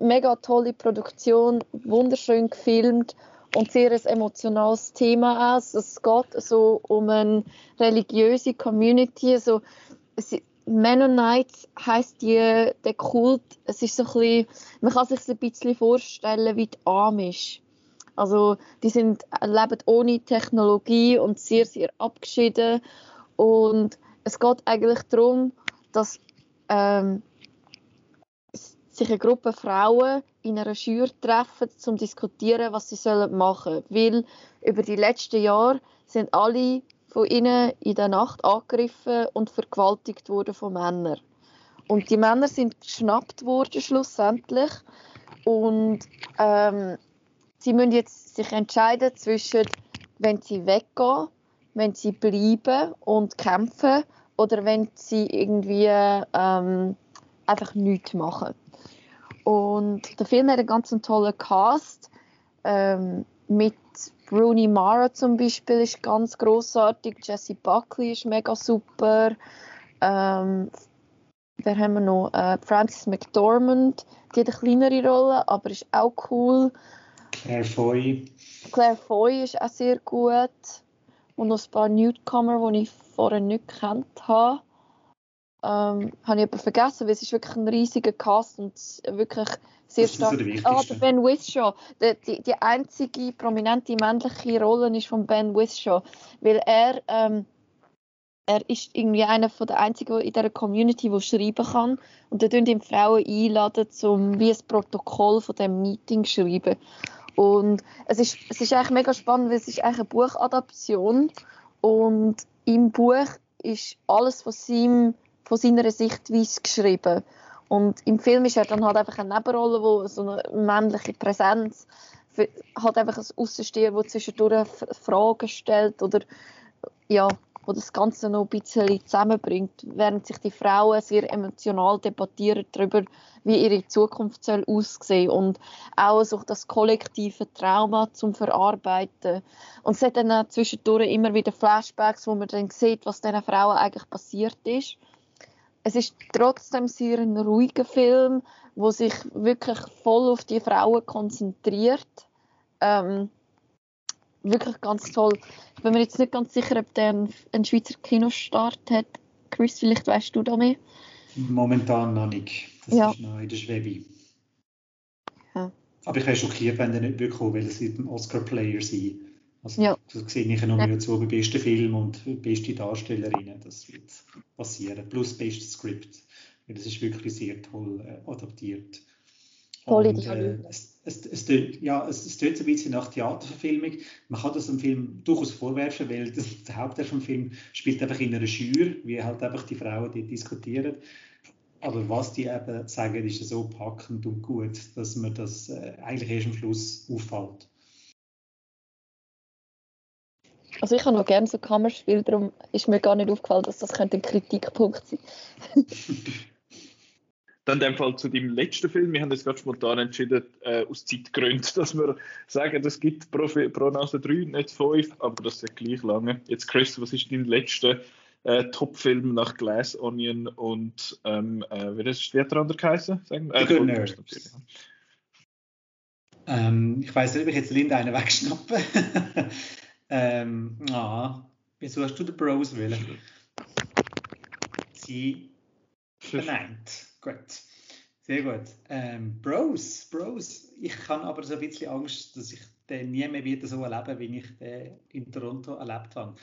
mega tolle Produktion, wunderschön gefilmt und sehr ein emotionales Thema auch. Es geht so um eine religiöse Community, also Mennonites heißt die, der Kult, es ist so ein bisschen, man kann sich ein bisschen vorstellen wie die Amish. Also die sind, leben ohne Technologie und sehr, sehr abgeschieden. Und es geht eigentlich darum, dass ähm, sich eine Gruppe Frauen in einer Schür treffen, um zu diskutieren, was sie machen sollen. Weil über die letzten Jahre sind alle von ihnen in der Nacht angegriffen und vergewaltigt worden von Männern. Und die Männer sind geschnappt worden schlussendlich und ähm, sie müssen jetzt sich entscheiden zwischen, wenn sie weggehen, wenn sie bleiben und kämpfen oder wenn sie irgendwie ähm, einfach nichts machen. Und der Film hat einen ganz tollen Cast ähm, mit Rooney Mara zum Beispiel ist ganz großartig, Jessie Buckley ist mega super. Ähm, wer haben wir noch? Äh, Frances McDormand, die hat eine kleinere Rolle, aber ist auch cool. Claire Foy. Claire Foy ist auch sehr gut. Und noch ein paar Newcomer, die ich vorher nicht gekannt habe. Ähm, habe ich aber vergessen, weil es ist wirklich ein riesiger Cast und wirklich sehr stark. Ah, der Ben Whishaw. Die, die, die, einzige prominente männliche Rolle ist von Ben Whishaw, weil er ähm, er ist irgendwie einer von der einzigen in dieser Community, der schreiben kann und da tun ihm Frauen einladen, um wie ein Protokoll von dem Meeting zu schreiben. Und es ist, es ist eigentlich mega spannend, weil es ist eigentlich eine Buchadaption und im Buch ist alles von, seinem, von seiner Sichtweise geschrieben. Und im Film ist er dann halt einfach eine Nebenrolle, wo so eine männliche Präsenz für, halt einfach ein Außensteher, der zwischendurch Fragen stellt oder ja, wo das Ganze noch ein bisschen zusammenbringt, während sich die Frauen sehr emotional debattieren darüber, wie ihre Zukunft soll aussehen und auch so das kollektive Trauma zum Verarbeiten. Und es hat dann auch zwischendurch immer wieder Flashbacks, wo man dann sieht, was diesen Frauen eigentlich passiert ist es ist trotzdem sehr ein ruhiger Film, wo sich wirklich voll auf die Frauen konzentriert. Ähm, wirklich ganz toll. Ich bin mir jetzt nicht ganz sicher, ob der einen, Schweizer Kinostart hat. Chris, vielleicht weißt du da mehr? Momentan noch nicht. Das ja. ist noch in der Schwebe. Ja. Aber ich wäre schockiert, wenn der nicht wirklich weil es wird ein Oscar-Player sein. Also ja. das sehe ich Nomination ja. besten Film und beste Darstellerinnen. Das wird passieren. Plus bestes Skript. Das ist wirklich sehr toll äh, adaptiert. Tolle und, äh, es, es, es, tönt, ja, es, es tönt ein bisschen nach Theaterverfilmung. Man kann das dem Film durchaus vorwerfen, weil das, der Hauptteil vom Film spielt einfach in einer Schür, wie halt einfach die Frauen die diskutieren. Aber was die eben sagen, ist so packend und gut, dass man das äh, eigentlich erst am Schluss auffällt. Also ich habe noch gerne so Kammerspiel, darum ist mir gar nicht aufgefallen, dass das könnte ein Kritikpunkt sein Dann in dem Fall zu deinem letzten Film. Wir haben jetzt gerade spontan entschieden, äh, aus Zeitgründen, dass wir sagen, es gibt pro, pro Nase 3, nicht 5, aber das ist gleich lange. Jetzt Chris, was ist dein letzter äh, Top-Film nach Glass Onion und ähm, äh, wie ist der andere geheißen? Sagen? Äh, Good Nurse. Ähm, ich weiß nicht, ob ich jetzt Linda einen wegschnappe. ähm, ah, wieso hast du den Bros willen? Sie verneint. Gut. Sehr gut. Ähm, Bros, Bros. Ich habe aber so ein bisschen Angst, dass ich den nie mehr wieder so erlebe, wie ich den in Toronto erlebt habe.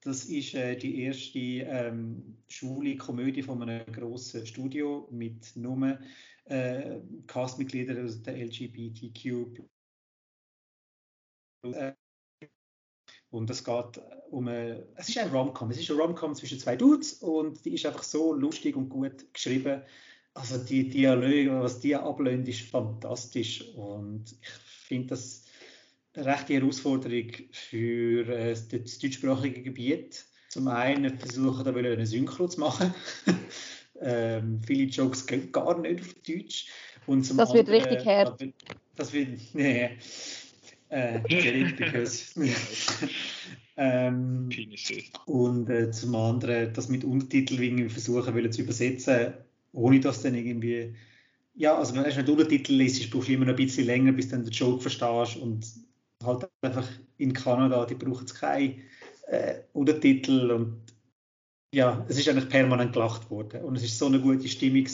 Das ist äh, die erste ähm, schwule Komödie von einem grossen Studio mit nur äh, Castmitgliedern aus der LGBTQ. Äh, und es geht um eine, es ist ein Rom-Com. Es ist ein Rom-Com zwischen zwei Dudes und die ist einfach so lustig und gut geschrieben also die Dialoge, was die ablehnt, ist fantastisch und ich finde das eine rechte Herausforderung für äh, das deutschsprachige Gebiet. Zum einen versuchen da eine Synchro zu machen. ähm, viele Jokes gehen gar nicht auf Deutsch. Und zum das anderen, wird richtig hart. Das wird, nee, äh, because, ähm, und äh, zum anderen das mit Untertiteln irgendwie versuchen zu übersetzen ohne dass dann irgendwie, ja, also wenn du einen Untertitel liest, brauchst du immer noch ein bisschen länger, bis du den Joke verstehst und halt einfach in Kanada, die brauchen es keine äh, Untertitel und ja, es ist eigentlich permanent gelacht worden. Und es ist so eine gute Stimmung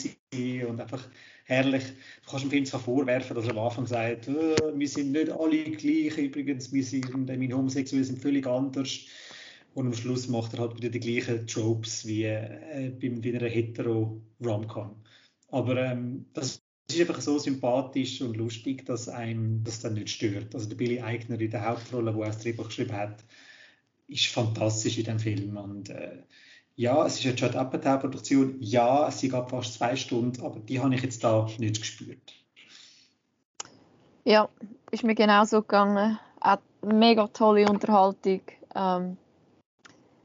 und einfach herrlich. Du kannst dem Film zwar vorwerfen, dass er am Anfang sagt, äh, wir sind nicht alle gleich, übrigens, wir sind, äh, meine Homosexuellen sind völlig anders. Und am Schluss macht er halt wieder die gleichen Tropes wie äh, bei einer hetero-Romcom. Aber ähm, das ist einfach so sympathisch und lustig, dass einem das dann nicht stört. Also der Billy Eigner in der Hauptrolle, wo er das Drehbuch geschrieben hat, ist fantastisch in dem Film. Und äh, ja, es ist eine Judd Apatow-Produktion. Ja, sie gab fast zwei Stunden, aber die habe ich jetzt da nicht gespürt. Ja, ist mir genauso gegangen. Auch mega tolle Unterhaltung. Ähm,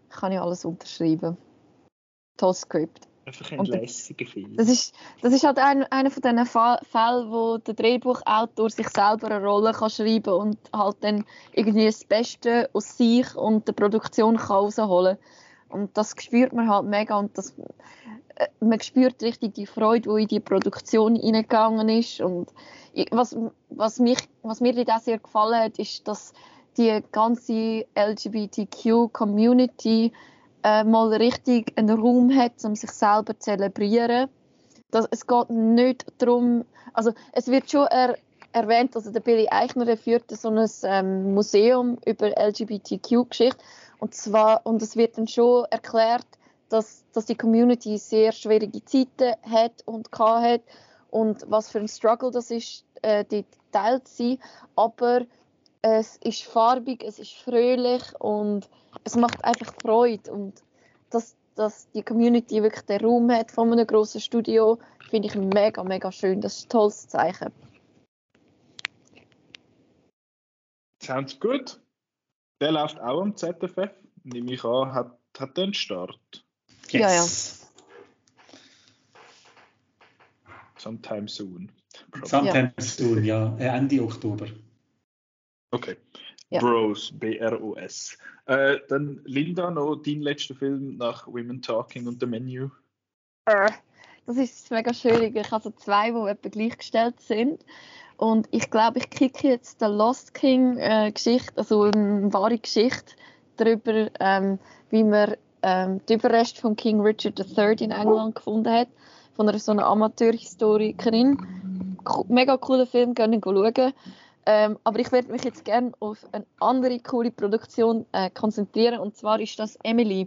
kann ich alles unterschreiben. Tolles Skript. Einfach ein lässiger Film. Das ist, das ist halt ein, einer von diesen Fällen, wo der Drehbuchautor sich selber eine Rolle kann schreiben und halt dann irgendwie das Beste aus sich und der Produktion kann rausholen Und das spürt man halt mega und das, äh, man spürt richtig die Freude, die in die Produktion hineingegangen ist. Und was, was, mich, was mir da sehr gefallen hat, ist, dass die ganze LGBTQ-Community äh, mal richtig einen Raum hat, um sich selber zu zelebrieren. Das, es geht nicht darum, also es wird schon er, erwähnt, also der Billy Eichner führt so ein ähm, Museum über LGBTQ-Geschichte und zwar und es wird dann schon erklärt, dass, dass die Community sehr schwierige Zeiten hat und hat und was für ein Struggle das ist, äh, dort Teil zu aber es ist farbig, es ist fröhlich und es macht einfach Freude. Und dass, dass die Community wirklich den Raum hat von einem grossen Studio, finde ich mega, mega schön. Das ist ein tolles Zeichen. Sounds good. Der läuft auch am ZFF, nehme ich an, hat, hat den Start. Yes. Ja, ja. Sometime soon. Sometime ja. soon, ja. Ende Oktober. Okay. Ja. Bros, B-R-O-S. Äh, dann Linda, noch dein letzter Film nach Women Talking und The Menu. Äh, das ist mega schön. Ich habe so zwei, die etwa gleichgestellt sind. Und ich glaube, ich kicke jetzt die Lost King äh, also eine wahre Geschichte darüber, ähm, wie man ähm, die Überreste von King Richard III in England gefunden hat, von einer so einer Amateurhistorikerin. Mega cooler Film, gerne schauen. Ähm, aber ich werde mich jetzt gerne auf eine andere coole Produktion äh, konzentrieren und zwar ist das Emily.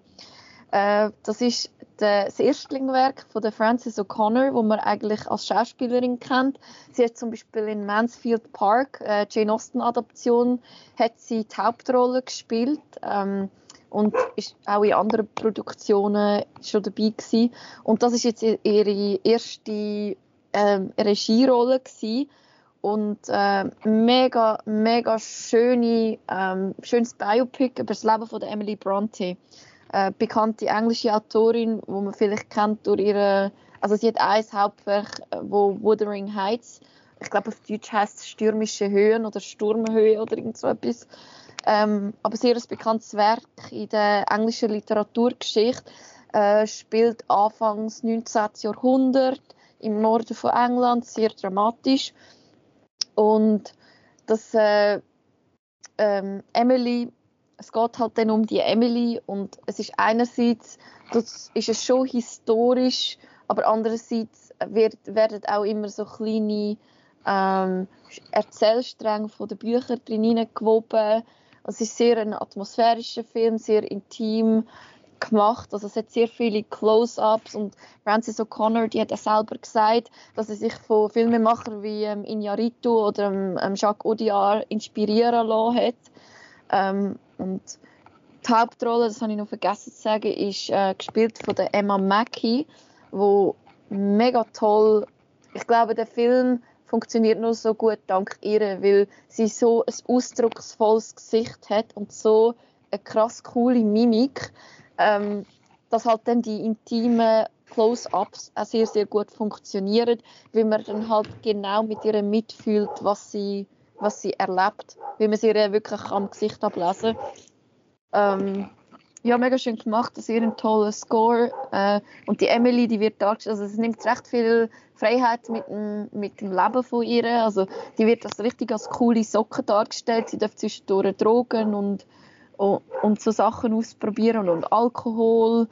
Äh, das ist das Erstlingswerk von der Frances O'Connor, wo man eigentlich als Schauspielerin kennt. Sie hat zum Beispiel in Mansfield Park, äh, Jane Austen Adaption, hat sie die Hauptrolle gespielt ähm, und ist auch in anderen Produktionen schon dabei gewesen. Und das ist jetzt ihre erste ähm, Regierolle gewesen und äh, mega, mega schöne, ähm, schönes Biopic über das Leben von der Emily Bronte. Äh, bekannte englische Autorin, wo man vielleicht kennt durch ihre, also sie hat ein Hauptwerk, äh, wo Wuthering Heights, ich glaube auf Deutsch heißt es Stürmische Höhen oder Sturmhöhe oder irgend so etwas. Ähm, aber sehr ein bekanntes Werk in der englischen Literaturgeschichte, äh, spielt Anfangs 19. Jahrhundert im Norden von England, sehr dramatisch. Und das äh, ähm, Emily, es geht halt dann um die Emily und es ist einerseits, das ist es schon historisch, aber andererseits wird, werden auch immer so kleine ähm, Erzählstränge von den Büchern drin gewoben. Es ist sehr ein atmosphärischer Film, sehr intim gemacht. Also es hat sehr viele Close-ups und Frances O'Connor, die hat ja selber gesagt, dass sie sich von Filmemachern wie ähm, Iñárritu oder ähm, ähm, Jacques Audiard inspirieren lassen hat. Ähm, und die Hauptrolle, das habe ich noch vergessen zu sagen, ist äh, gespielt von der Emma Mackey, wo mega toll. Ich glaube, der Film funktioniert nur so gut dank ihr, weil sie so ein ausdrucksvolles Gesicht hat und so eine krass coole Mimik ähm, dass halt dann die intimen Close-ups auch sehr, sehr gut funktionieren, weil man dann halt genau mit ihr mitfühlt, was sie, was sie erlebt, weil man sie ihr wirklich am Gesicht ablesen ähm, ja, mega schön gemacht, sehr ein toller Score. Äh, und die Emily, die wird dargestellt, also es nimmt recht viel Freiheit mit dem, mit dem Leben von ihr. Also die wird als richtig als coole Socke dargestellt. Sie darf zwischendurch Drogen und und, und so Sachen ausprobieren und Alkohol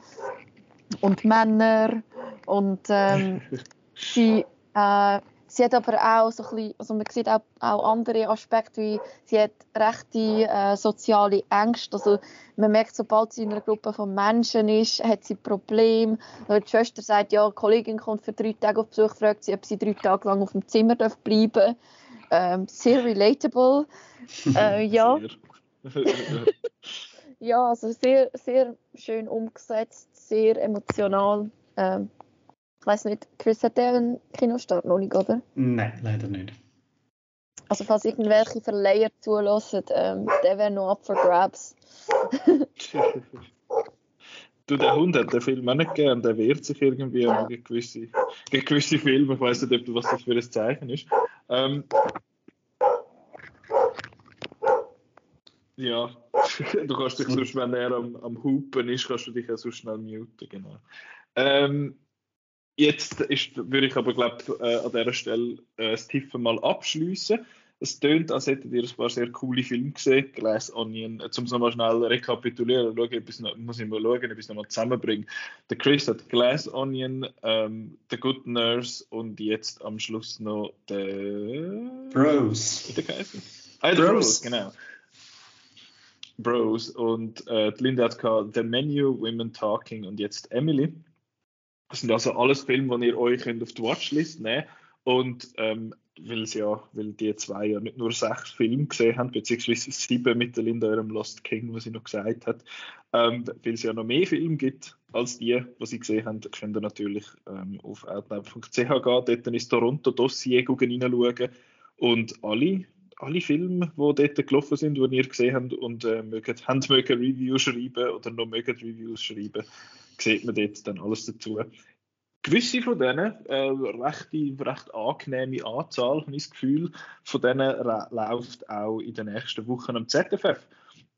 und Männer und ähm, sie, äh, sie hat aber auch so ein bisschen, also man sieht auch, auch andere Aspekte, wie sie hat rechte äh, soziale Ängste, also man merkt, sobald sie in einer Gruppe von Menschen ist, hat sie Probleme. Die Schwester sagt, ja, eine Kollegin kommt für drei Tage auf Besuch, fragt sie, ob sie drei Tage lang auf dem Zimmer bleiben darf. Ähm, sehr relatable. Äh, ja. ja, also sehr, sehr schön umgesetzt, sehr emotional. Ähm, ich weiß nicht, Chris hat der einen Kinostart noch nicht, oder? Nein, leider nicht. Also falls irgendwelche Verleiher zulassen, ähm, der wäre noch up for grabs. du, der Hund hat den Film auch nicht gern, der wehrt sich irgendwie ja. gegen, gewisse, gegen gewisse Filme. Ich weiß nicht, was das für ein Zeichen ist. Ähm, Ja, du kannst dich sonst, wenn er am, am Hupen ist, kannst du dich auch so schnell muten, genau. Ähm, jetzt ist, würde ich aber, glaube äh, an dieser Stelle äh, das Tiffen mal abschließen. Es tönt, als hättet ihr ein paar sehr coole Filme gesehen, Glass Onion. Äh, um es nochmal schnell rekapitulieren, schauen, etwas noch, muss ich mal schauen, ob ich es nochmal zusammenbringe. Der Chris hat Glass Onion, ähm, The Good Nurse und jetzt am Schluss noch der... Bros. Wie der Ah, Bros. Bros, genau. Bros und äh, Linda hat The Menu, Women Talking und jetzt Emily. Das sind also alles Filme, die ihr euch könnt auf die Watchlist nehmen und ähm, weil, ja, weil die zwei ja nicht nur sechs Filme gesehen haben, beziehungsweise sieben mit der Linda ihrem Lost King, was sie noch gesagt hat, ähm, weil es ja noch mehr Filme gibt als die, die sie gesehen haben, könnt ihr natürlich ähm, auf outnow.ch gehen, dort ins Toronto-Dossier reinschauen. Und alle alle Filme, die dort gelaufen sind, die ihr gesehen habt und äh, mögt, haben mögen Reviews schreiben oder noch mögen Reviews schreiben, sieht man dort dann alles dazu. Gewisse von denen, äh, recht, recht angenehme Anzahl, habe ich das Gefühl, von denen läuft auch in den nächsten Wochen am ZFF.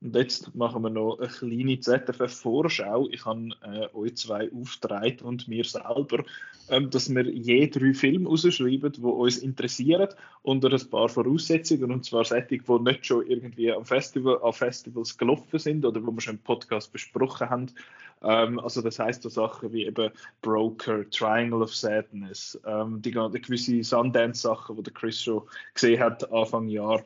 Und jetzt machen wir noch eine kleine ZFF-Vorschau. Ich habe äh, euch zwei aufgetragen und mir selber, ähm, dass wir je drei Filme rausschreiben, die uns interessieren, unter ein paar Voraussetzungen. Und zwar solche, die nicht schon irgendwie am Festival, an Festivals gelaufen sind oder wo wir schon im Podcast besprochen haben. Ähm, also das heißt so Sachen wie eben Broker, Triangle of Sadness, ähm, die, die gewisse Sundance-Sachen, die der Chris schon gesehen hat Anfang Jahr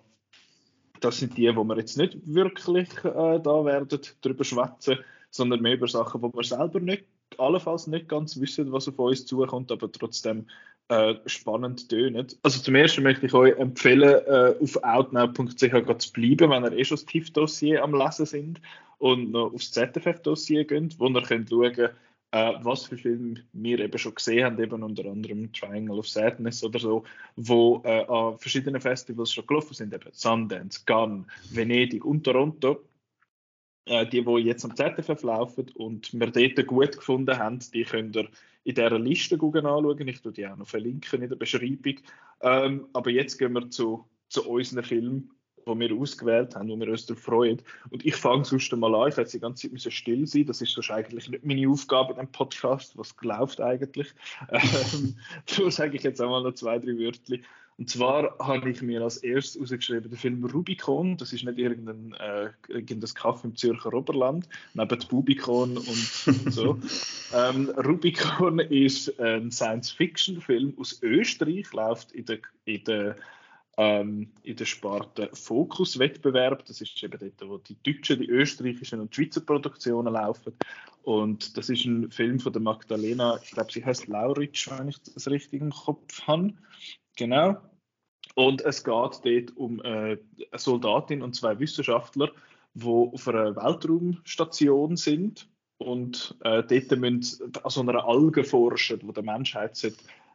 das sind die, wo wir jetzt nicht wirklich äh, da werden drüber schwätzen, sondern mehr über Sachen, wo wir selber nicht, allenfalls nicht ganz wissen, was auf uns zukommt, aber trotzdem äh, spannend tönen. Also zum ersten möchte ich euch empfehlen, äh, auf outnow.ch zu bleiben, wenn ihr eh schon das TIFF-Dossier am Lesen sind und noch aufs ZFF-Dossier geht, wo ihr könnt schauen könnt, äh, was für Filme wir eben schon gesehen haben, eben unter anderem Triangle of Sadness oder so, wo äh, an verschiedenen Festivals schon gelaufen sind, eben Sundance, Cannes, Venedig und Toronto. Äh, die, die jetzt am ZFF laufen und wir dort gut gefunden haben, die könnt ihr in dieser Liste anschauen. Ich tue die auch noch verlinken in der Beschreibung. Ähm, aber jetzt gehen wir zu, zu unseren Filmen die wir ausgewählt haben, wo wir uns darauf freuen. Und ich fange sonst mal an, ich hätte die ganze Zeit müssen still sein, das ist sonst eigentlich nicht meine Aufgabe in einem Podcast, was läuft eigentlich. Ähm, da sage ich jetzt einmal noch zwei, drei Wörter. Und zwar habe ich mir als erstes ausgeschrieben den Film Rubicon. Das ist nicht irgendein, äh, irgendein Kaffee im Zürcher Oberland, neben Bubicon und, und so. ähm, Rubicon ist ein Science-Fiction-Film aus Österreich, läuft in der, in der ähm, in der Sparte Fokus-Wettbewerb. Das ist eben dort, wo die deutschen, die österreichischen und die Schweizer Produktionen laufen. Und das ist ein Film von der Magdalena, ich glaube, sie heißt Lauritsch, wenn ich das richtig im Kopf habe. Genau. Und es geht dort um äh, eine Soldatin und zwei Wissenschaftler, die auf einer Weltraumstation sind und äh, dort müssen an so einer Alge forschen, wo der Menschheit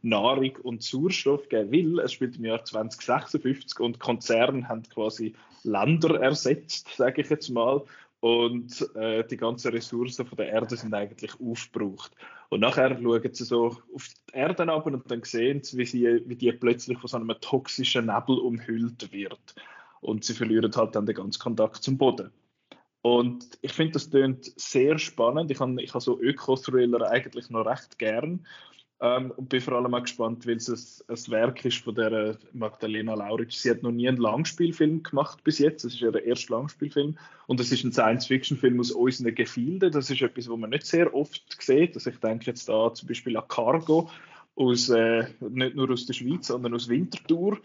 Nahrung und Sauerstoff geben will. Es spielt im Jahr 2056 und Konzerne haben quasi Länder ersetzt, sage ich jetzt mal. Und äh, die ganzen Ressourcen von der Erde sind eigentlich aufgebraucht. Und nachher schauen sie so auf die Erde ab und dann sehen sie, wie, sie, wie die plötzlich von so einem toxischen Nebel umhüllt wird. Und sie verlieren halt dann den ganzen Kontakt zum Boden. Und ich finde, das klingt sehr spannend. Ich habe ich hab so Öko-Thriller eigentlich noch recht gern. Ähm, und bin vor allem auch gespannt, weil es ein, ein Werk ist von der Magdalena Lauritsch. Sie hat noch nie einen Langspielfilm gemacht bis jetzt. Das ist ihr erster Langspielfilm. Und es ist ein Science-Fiction-Film aus unseren Gefilden. Das ist etwas, was man nicht sehr oft sieht. Also ich denke jetzt da zum Beispiel an Cargo, aus, äh, nicht nur aus der Schweiz, sondern aus Winterthur.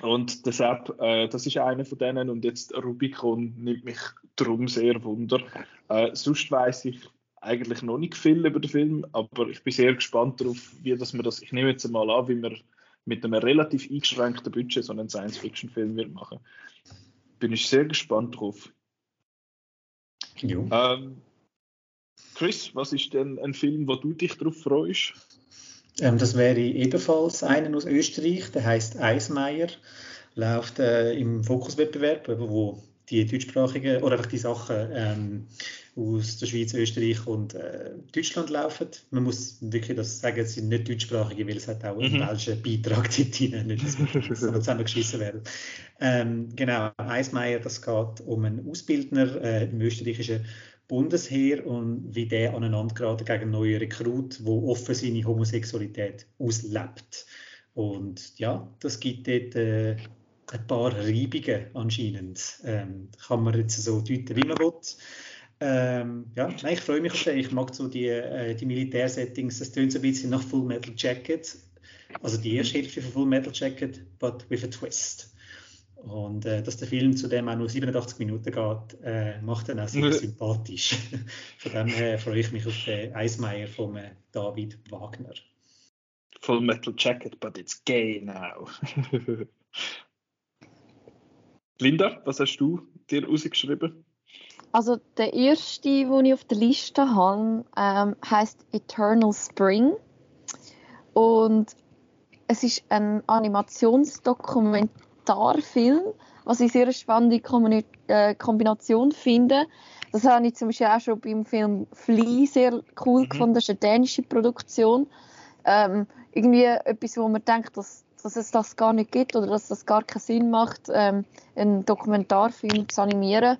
Und deshalb, äh, das ist einer von denen. Und jetzt Rubicon nimmt mich darum sehr wunder. Äh, sonst weiß ich eigentlich noch nicht viel über den Film, aber ich bin sehr gespannt darauf, wie dass wir das, ich nehme jetzt mal an, wie wir mit einem relativ eingeschränkten Budget so einen Science-Fiction-Film wird machen. Bin ich sehr gespannt drauf. Ähm, Chris, was ist denn ein Film, wo du dich darauf freust? Ähm, das wäre ebenfalls einen aus Österreich, der heißt Eismeier, läuft äh, im Fokuswettbewerb, wo die deutschsprachigen oder einfach die Sachen ähm, aus der Schweiz, Österreich und äh, Deutschland laufen. Man muss wirklich das sagen, es sind nicht deutschsprachige, weil es hat auch einen mhm. welschen Beitrag dort rein, nicht, dass wir zusammengeschissen werden. Ähm, genau, Eismeier, das geht um einen Ausbildner äh, im österreichischen Bundesheer und wie der aneinander geraten gegen neue Rekrut, wo offen seine Homosexualität auslebt. Und ja, das gibt dort äh, ein paar Reibungen anscheinend. Ähm, kann man jetzt so deuten, wie man will. Ähm, ja, nein, ich freue mich auf den. Ich mag so die, äh, die Militärsettings. Das tönt so ein bisschen nach Full Metal Jacket. Also die erste Hälfte von Full Metal Jacket, but with a twist. Und äh, dass der Film zu dem auch nur 87 Minuten geht, äh, macht ihn auch sehr sympathisch. von dem her freue ich mich auf den Eismeier von äh, David Wagner. Full Metal Jacket, but it's gay now. Linda, was hast du dir rausgeschrieben? Also der erste, den ich auf der Liste habe, ähm, heißt Eternal Spring und es ist ein Animationsdokumentarfilm, was ich sehr eine spannende äh, Kombination finde. Das habe ich zum Beispiel auch schon beim Film Flea sehr cool mhm. gefunden. Das ist eine dänische Produktion. Ähm, irgendwie etwas, wo man denkt, dass, dass es das gar nicht gibt oder dass das gar keinen Sinn macht, ähm, einen Dokumentarfilm zu animieren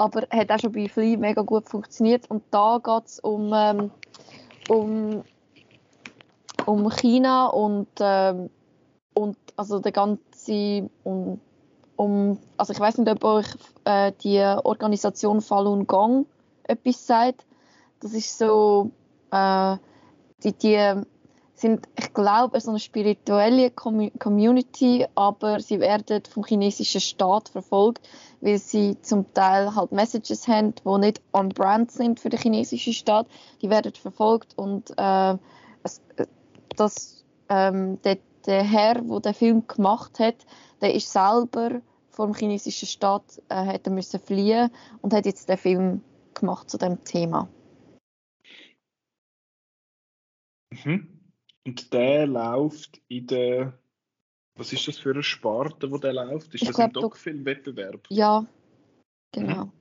aber hat auch schon bei Flea mega gut funktioniert. Und da geht es um, ähm, um, um China und, ähm, und also der ganze um, um also ich weiß nicht, ob euch äh, die Organisation Falun Gong etwas sagt. Das ist so äh, die, die sind, ich glaube, so eine spirituelle Community, aber sie werden vom chinesischen Staat verfolgt, weil sie zum Teil halt Messages haben, die nicht on brand sind für den chinesischen Staat. Die werden verfolgt und äh, das, ähm, der, der Herr, der den Film gemacht hat, der ist selber vom chinesischen Staat äh, hat müssen fliehen und hat jetzt den Film gemacht zu dem Thema. Mhm. Und der läuft in der. Was ist das für eine Sparte, wo der läuft? Ist ich das glaub, ein Doc-Film-Wettbewerb? Ja, genau. Mhm.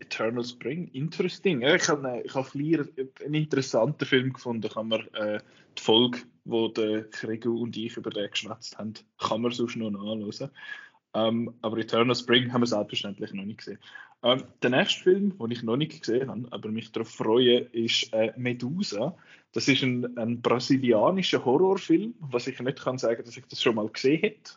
Eternal Spring, interesting. Ja, ich habe ich hab Flier einen interessanten Film gefunden. Kann man äh, die Folge, wo der Kregu und ich über den geschwätzt haben, kann man sonst noch nachlesen. Ähm, aber Eternal Spring haben wir selbstverständlich noch nicht gesehen. Ähm, der nächste Film, den ich noch nicht gesehen habe, aber mich darauf freue, ist äh, Medusa. Das ist ein, ein, brasilianischer Horrorfilm, was ich nicht kann sagen, dass ich das schon mal gesehen hätte.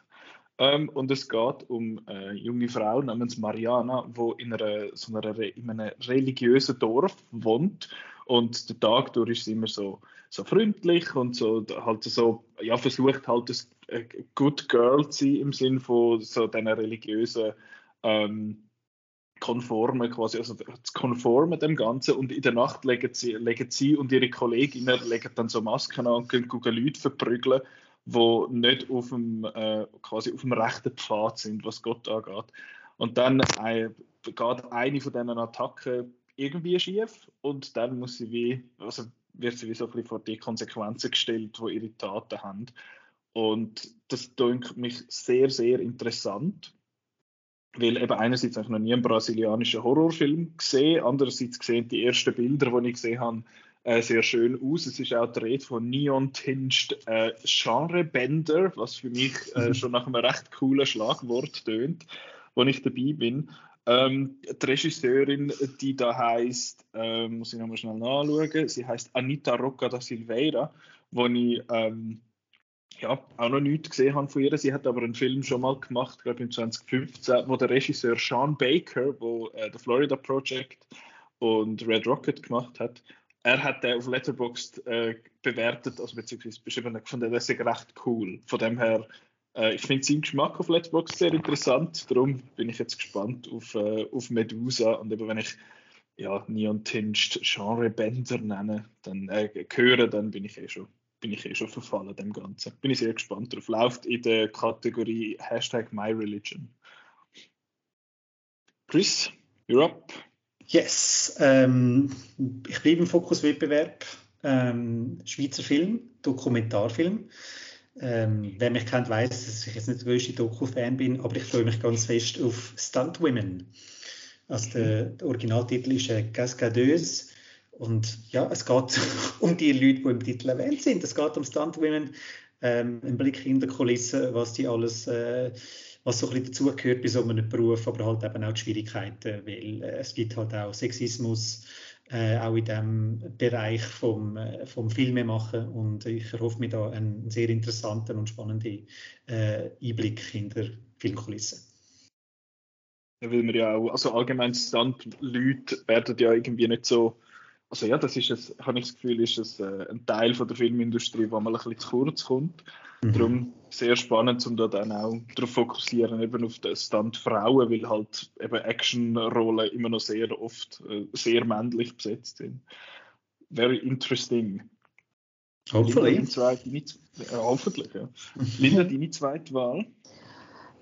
Ähm, und es geht um eine junge Frau namens Mariana, die in, einer, so einer, in einem religiösen Dorf wohnt. Und der Tag durch ist sie immer so, so freundlich und so, halt so, ja, versucht halt ein Good Girl zu sein im Sinn von so diesen religiösen ähm, konformen quasi, also zu konformen dem Ganzen und in der Nacht legen sie, legen sie und ihre Kolleginnen legen dann so Masken an und gehen Leute verprügeln, die nicht auf dem, äh, quasi auf dem rechten Pfad sind, was Gott angeht. Und dann äh, geht eine von diesen Attacken irgendwie schief und dann muss sie wie, also wird sie wie so ein bisschen vor die Konsequenzen gestellt, die ihre Taten haben. Und das klingt mich sehr, sehr interessant weil eben einerseits habe ich noch nie einen brasilianischen Horrorfilm gesehen, andererseits sehen die ersten Bilder, die ich gesehen habe, äh, sehr schön aus. Es ist auch die Rede von Neon-Tinged äh, Genrebänder, was für mich äh, schon nach einem recht coolen Schlagwort tönt, wo ich dabei bin. Ähm, die Regisseurin, die da heißt, äh, muss ich nochmal schnell nachschauen, sie heißt Anita Roca da Silveira, wo ich ähm, ja, auch noch nichts gesehen habe von ihr. Sie hat aber einen Film schon mal gemacht, glaube ich, im 2015, wo der Regisseur Sean Baker, wo äh, der Florida Project und Red Rocket gemacht hat, er hat den auf Letterboxd äh, bewertet, also beziehungsweise beschrieben, ich fand den recht cool. Von dem her, äh, ich finde seinen Geschmack auf Letterboxd sehr interessant, darum bin ich jetzt gespannt auf, äh, auf Medusa und eben wenn ich ja, Neon Tinged Genre Bänder nenne, dann äh, höre, dann bin ich eh schon bin ich eh schon verfallen dem Ganzen. Bin ich sehr gespannt drauf. Läuft in der Kategorie Hashtag MyReligion. Chris, you're up. Yes. Ähm, ich bleibe im Fokuswettbewerb. Ähm, Schweizer Film, Dokumentarfilm. Ähm, wer mich kennt, weiß, dass ich jetzt nicht der größte Doku-Fan bin, aber ich freue mich ganz fest auf Stunt Women. Also der, der Originaltitel ist äh, Cascadeuse und ja, es geht um die Leute, die im Titel erwähnt sind. Es geht um Stuntwomen, ähm, ein Blick in die Kulisse, was die alles, äh, was so ein bisschen dazugehört bei so einem Beruf, aber halt eben auch die Schwierigkeiten, weil äh, es gibt halt auch Sexismus, äh, auch in dem Bereich vom, äh, vom Filmemachen und ich erhoffe mir da einen sehr interessanten und spannenden äh, Einblick in der Filmkulisse. Ja, weil wir ja auch, also allgemein Stunt-Leute werden ja irgendwie nicht so also ja, das ist es, habe ich das Gefühl, ist es äh, ein Teil von der Filmindustrie, wo mal ein bisschen zu kurz kommt. Mhm. Darum sehr spannend, um da dann auch darauf fokussieren, eben auf den Stand Frauen, weil halt eben Actionrollen immer noch sehr oft äh, sehr männlich besetzt sind. Very interesting. Hopefully. Linda, zweite, äh, hoffentlich, ja. Linda, deine zweite Wahl?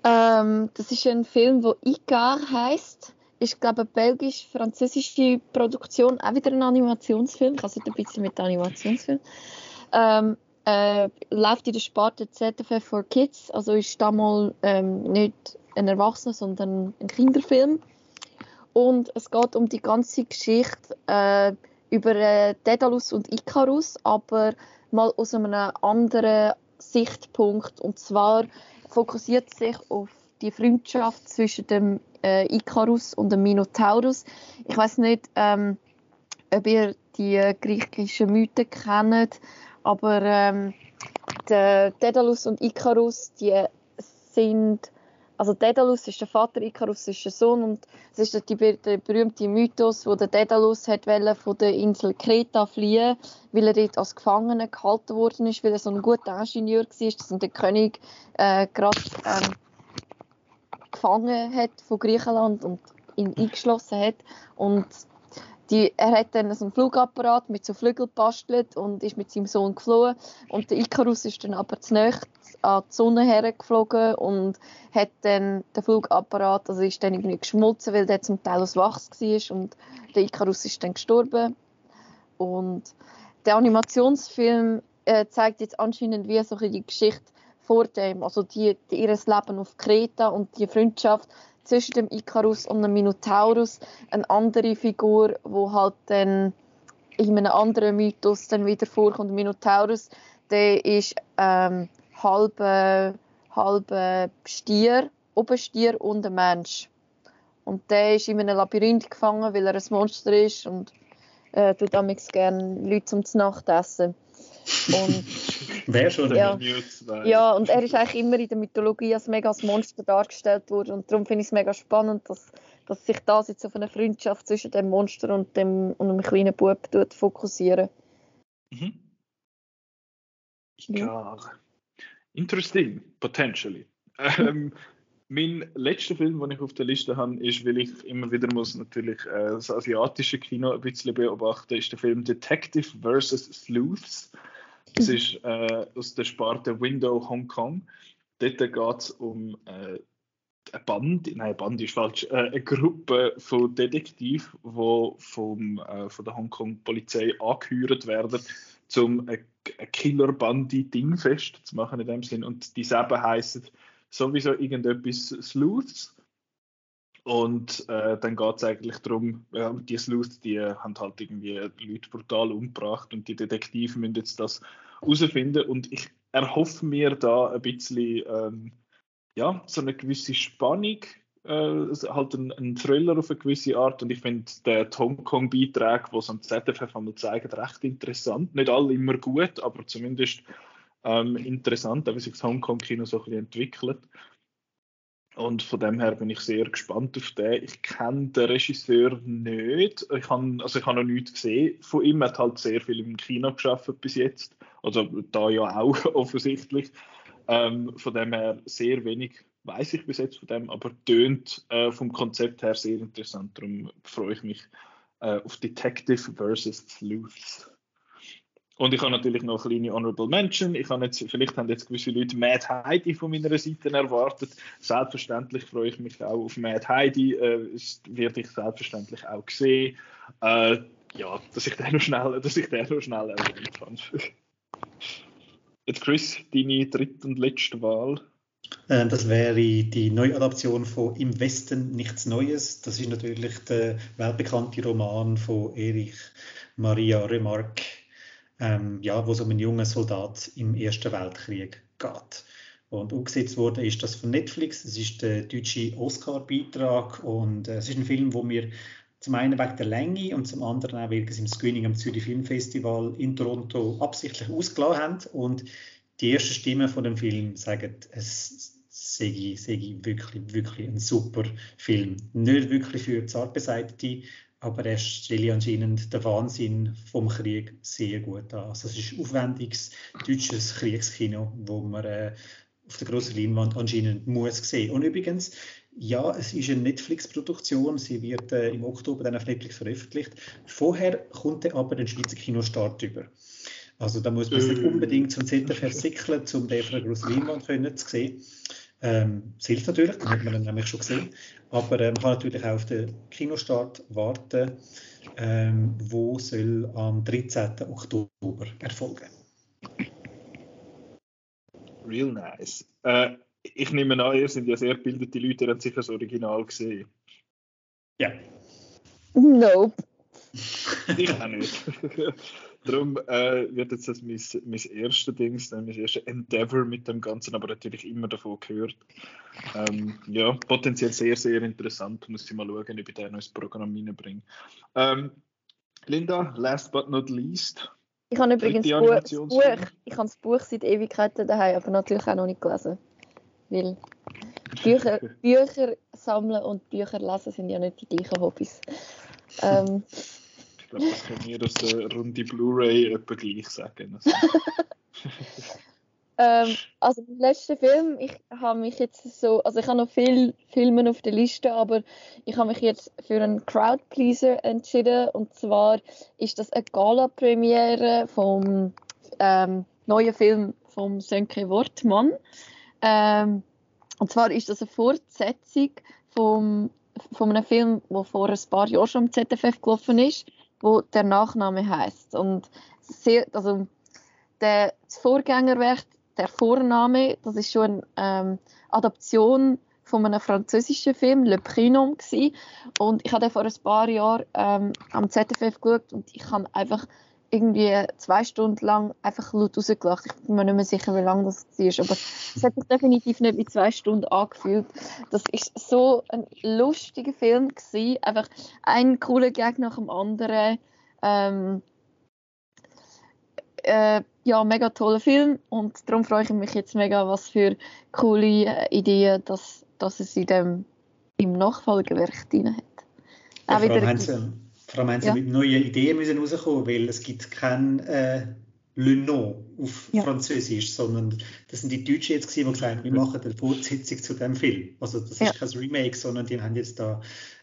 Ähm, das ist ein Film, der Icar heißt ist, glaube ich, eine belgisch-französische Produktion, auch wieder ein Animationsfilm, ich also ein bisschen mit Animationsfilm. Ähm, äh, läuft in der Sparte ZFF for Kids, also ist damals ähm, nicht ein Erwachsener, sondern ein Kinderfilm. Und es geht um die ganze Geschichte äh, über äh, Daedalus und Icarus, aber mal aus einem anderen Sichtpunkt. Und zwar fokussiert sich auf die Freundschaft zwischen dem äh, Icarus und dem Minotaurus. Ich weiß nicht, ähm, ob ihr die griechischen Mythen kennt, aber ähm, der Daedalus und Icarus, die sind also Daedalus ist der Vater, Icarus ist der Sohn und es ist der, der berühmte Mythos, wo der Daedalus hat von der Insel Kreta fliehen, weil er dort als Gefangener gehalten worden ist, weil er so ein guter Ingenieur war, dass ihn der König äh, gerade ähm, gefangen hat von Griechenland und ihn eingeschlossen hat und die, er hat dann so einen Flugapparat mit so Flügeln gebastelt und ist mit seinem Sohn geflogen. Und der Icarus ist dann aber zu nahe an die Sonne hergeflogen und hat dann den Flugapparat, also ist dann irgendwie geschmolzen, weil der zum Teil aus Wachs war und der Icarus ist dann gestorben. Und der Animationsfilm äh, zeigt jetzt anscheinend wie so die Geschichte vor dem, also die, die, ihr Leben auf Kreta und die Freundschaft zwischen dem Icarus und dem Minotaurus eine andere Figur, wo halt dann in einem anderen Mythos dann wieder vorkommt. Der Minotaurus, der ist ähm, halb, halb Stier, Oberstier und ein Mensch. Und der ist in einem Labyrinth gefangen, weil er ein Monster ist und äh, tut gerne Leute zum Nacht essen. Und, Wer schon? Ja, ja, und er ist eigentlich immer in der Mythologie als mega als Monster dargestellt worden. Und darum finde ich es mega spannend, dass, dass sich das jetzt auf eine Freundschaft zwischen dem Monster und dem und einem kleinen Bub tut fokussieren. Mhm. Ja. Interesting, potentially. Ähm, mein letzter Film, den ich auf der Liste habe, ist, weil ich immer wieder muss natürlich äh, das asiatische Kino ein bisschen beobachten, ist der Film Detective vs. Sleuths. Das ist äh, aus der Sparte Window Hong Kong. Dort geht es um äh, eine Band, nein, Band ist falsch, äh, eine Gruppe von Detektiven, die vom, äh, von der Hongkong-Polizei angehört werden, um eine, eine Killer-Bandi-Ding festzumachen in dem Sinn. Und die selber heißen sowieso irgendetwas Sleuths. Und äh, dann geht es eigentlich darum, ja, die Sleuths, die haben halt irgendwie Leute brutal umgebracht und die Detektive müssen jetzt das herausfinden. Und ich erhoffe mir da ein bisschen ähm, ja, so eine gewisse Spannung, äh, halt ein, ein, Thriller auf eine gewisse Art. Und ich finde den Hongkong-Beitrag, den sie am ZDF einmal zeigen, recht interessant. Nicht alle immer gut, aber zumindest ähm, interessant, wie sich das Hongkong-Kino so ein bisschen entwickelt. Und von dem her bin ich sehr gespannt auf den. Ich kenne den Regisseur nicht. Ich habe also ich noch nichts gesehen von ihm. Er hat halt sehr viel im Kino geschafft bis jetzt. Also da ja auch offensichtlich. Ähm, von dem her sehr wenig weiß ich bis jetzt von dem, aber tönt äh, vom Konzept her sehr interessant. Darum freue ich mich äh, auf Detective vs. Sleuths. Und ich habe natürlich noch kleine Honorable Mention. Ich habe jetzt, vielleicht haben jetzt gewisse Leute Mad Heidi von meiner Seite erwartet. Selbstverständlich freue ich mich auch auf Mad Heidi. Äh, das werde ich selbstverständlich auch sehen. Äh, ja, dass ich den noch schnell, dass ich den noch schnell erwähnen kann. Jetzt Chris, deine dritte und letzte Wahl. Äh, das wäre die Neuadaption von Im Westen nichts Neues. Das ist natürlich der weltbekannte Roman von Erich Maria Remarque ähm, ja, wo es um einen jungen Soldat im Ersten Weltkrieg geht. Und umgesetzt wurde ist das von Netflix. Es ist der deutsche Oscar-Beitrag und äh, es ist ein Film, wo wir zum einen wegen der Länge und zum anderen auch wegen im Screening am Zürich Filmfestival in Toronto absichtlich ausgelassen haben. Und die ersten Stimmen von dem Film sagen, es sei, sei wirklich, wirklich ein super Film. Nicht wirklich für zartbeseitete, aber er stelle anscheinend den Wahnsinn vom Krieg sehr gut an. Also es ist aufwendiges deutsches Kriegskino, wo man äh, auf der großen Leinwand anscheinend muss sehen. Und übrigens, ja, es ist eine Netflix-Produktion. Sie wird äh, im Oktober dann auf Netflix veröffentlicht. Vorher kommt aber den Schweizer Kinostart über. Also da muss man sich nicht äh. unbedingt zum ZDF zickeln, um den auf der großen Leinwand zu sehen. Ähm, das hilft natürlich, das hat man dann nämlich schon gesehen. Aber äh, man kann natürlich auch auf den Kinostart warten, ähm, wo soll am 13. Oktober erfolgen. Real nice. Äh, ich nehme an, ihr sind ja sehr gebildete Leute, ihr habt sicher das Original gesehen. Ja. Nope. ich auch nicht. Darum äh, wird jetzt das mein, mein erstes Ding, mein erstes Endeavor mit dem Ganzen, aber natürlich immer davon gehört. Ähm, ja, potenziell sehr, sehr interessant. Muss ich mal schauen, ob ich da ein neues Programm reinbringe. Ähm, Linda, last but not least. Ich habe übrigens das Buch, ich habe das Buch seit Ewigkeiten daheim, aber natürlich auch noch nicht gelesen. Weil Bücher, Bücher sammeln und Bücher lesen sind ja nicht die gleichen Hobbys. Ähm, glaube, das können wir aus der Runde Blu-ray etwa gleich sagen. Also. ähm, also der letzte Film, ich habe mich jetzt so, also ich habe noch viele Filme auf der Liste, aber ich habe mich jetzt für einen Crowdpleaser entschieden und zwar ist das eine Gala-Premiere vom ähm, neuen Film von Sönke Wortmann. Ähm, und zwar ist das eine Fortsetzung vom, von einem Film, der vor ein paar Jahren schon im ZFF gelaufen ist, wo der Nachname heißt. Und sehr, also der das Vorgängerwerk, der Vorname, das ist schon eine ähm, Adaption von einem französischen Film, Le gewesen. Und ich habe den vor ein paar Jahren ähm, am ZFF geschaut und ich habe einfach irgendwie zwei Stunden lang einfach laut rausgelacht. Ich bin mir nicht mehr sicher, wie lange das war, aber es hat sich definitiv nicht wie zwei Stunden angefühlt. Das ist so ein lustiger Film gewesen. einfach ein cooler Gag nach dem anderen. Ähm, äh, ja, mega toller Film und darum freue ich mich jetzt mega, was für coole äh, Ideen dass, dass es in dem im Nachfolgewerk drin hat. Ja, Auch wieder vor allem haben sie ja. mit neuen Ideen müssen rauskommen, weil es gibt kein äh, Le Nom auf ja. Französisch, sondern das sind die Deutschen jetzt gewesen, die gesagt haben, wir machen eine Fortsetzung zu dem Film. Also das ja. ist kein Remake, sondern die haben jetzt da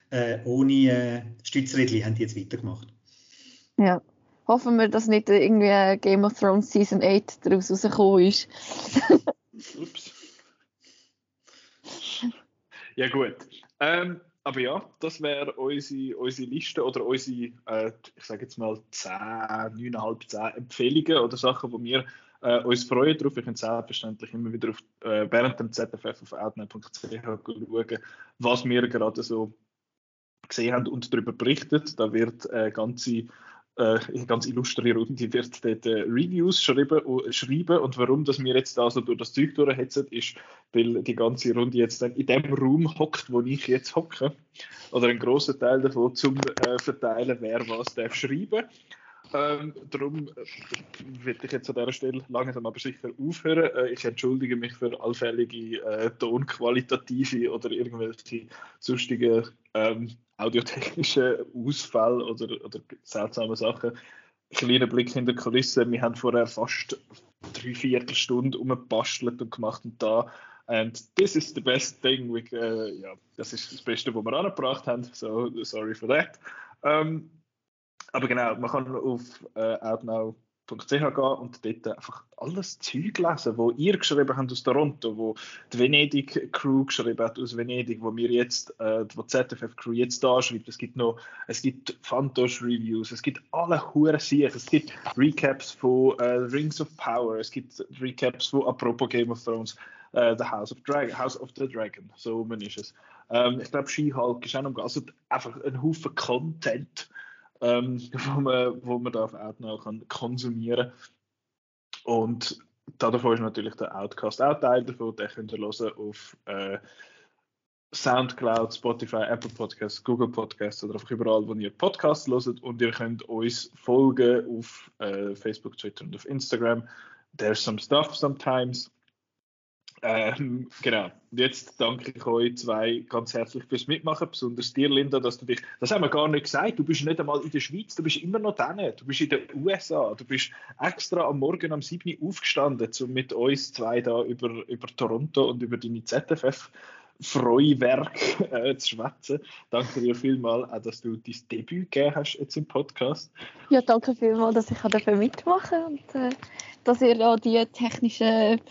äh, ohne äh, Stützrädchen haben die jetzt weitergemacht. Ja, hoffen wir, dass nicht irgendwie Game of Thrones Season 8 daraus rausgekommen ist. Ups. Ja gut. Ähm, aber ja, das wäre unsere, unsere Liste oder unsere, äh, ich sage jetzt mal 10, 9,5, 10 Empfehlungen oder Sachen, wo wir äh, uns freuen darauf. Ich kann selbstverständlich immer wieder auf, äh, während dem ZFF auf outnet.ch schauen, was wir gerade so gesehen haben und darüber berichtet. Da wird äh, ganze äh, ganz illustre Runde wird dort äh, Reviews schreiben, uh, schreiben und warum dass wir jetzt da so durch das Zeug durchhetzen, ist, weil die ganze Runde jetzt dann in dem Raum hockt, wo ich jetzt hocke, oder ein großer Teil davon zum äh, verteilen, wer was darf schreiben. Ähm, darum äh, werde ich jetzt an dieser Stelle langsam aber sicher aufhören. Äh, ich entschuldige mich für allfällige äh, tonqualitative oder irgendwelche sonstigen ähm, audiotechnische Ausfälle oder, oder seltsame Sachen. Kleiner Blick in die Kulisse. Wir haben vorher fast drei Viertelstunden umgebastelt und gemacht und da. And this is the best thing. We, uh, ja, das ist das Beste, was wir angebracht haben. So, sorry for that. Ähm, aber genau, man kann auf äh, outnow www.ch gehen und dort einfach alles Zeug lesen, wo ihr geschrieben habt aus Toronto, wo die Venedig Crew geschrieben hat aus Venedig, wo wir jetzt, äh, wo ZFF Crew jetzt da schreibt. Es gibt noch, es gibt Fantosch Reviews, es gibt alle Huren Sieg, es gibt Recaps von äh, Rings of Power, es gibt Recaps von apropos Game of Thrones. Uh, the House of, Dragon, House of the Dragon, so man ist es. Ähm, ich glaube, She-Hulk ist auch noch, also einfach ein Haufen Content, ähm, wo, man, wo man da auf Outnow kann konsumieren Und davon ist natürlich der Outcast auch Teil davon. Den könnt ihr hören auf äh, Soundcloud, Spotify, Apple Podcasts, Google Podcasts oder einfach überall, wo ihr Podcasts hört. Und ihr könnt uns folgen auf äh, Facebook, Twitter und auf Instagram. There's some stuff sometimes. Ähm, genau. Jetzt danke ich euch zwei ganz herzlich fürs Mitmachen, besonders dir, Linda, dass du dich, das haben wir gar nicht gesagt, du bist nicht einmal in der Schweiz, du bist immer noch da, du bist in den USA, du bist extra am Morgen am 7. Uhr aufgestanden, um mit uns zwei da über, über Toronto und über deine ZFF Freuwerk äh, zu schwätzen. Danke dir vielmals auch, dass du dein Debüt gegeben hast jetzt im Podcast. Ja, danke vielmals, dass ich dafür mitmachen und äh, dass ihr da die technischen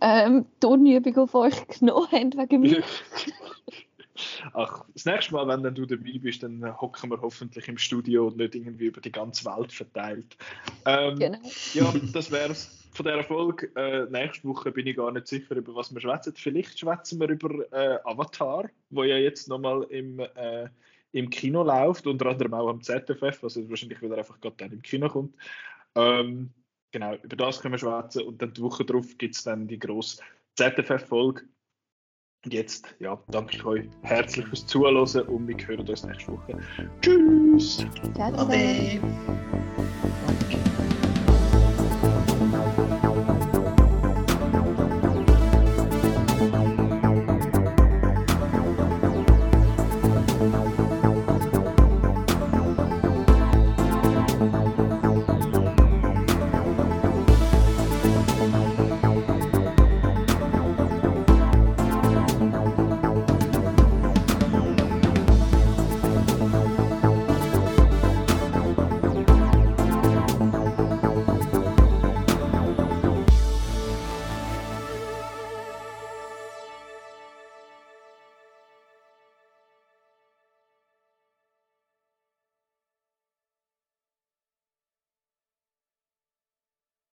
ähm, Turnübung auf euch genommen habt wegen mir. Ach, das nächste Mal, wenn du dabei bist, dann hocken wir hoffentlich im Studio und nicht irgendwie über die ganze Welt verteilt. Ähm, genau. Ja, das wäre es von dieser Folge. Äh, nächste Woche bin ich gar nicht sicher, über was wir schwätzen. Vielleicht schwätzen wir über äh, Avatar, wo ja jetzt nochmal im, äh, im Kino läuft, unter anderem auch am ZFF, also wahrscheinlich wieder einfach gerade dann im Kino kommt. Ähm, genau, über das können wir schwätzen und dann die Woche darauf gibt es dann die grosse ZFF-Folge. Und jetzt, ja, danke ich euch herzlich fürs Zuhören und wir hören uns nächste Woche. Tschüss! Ade!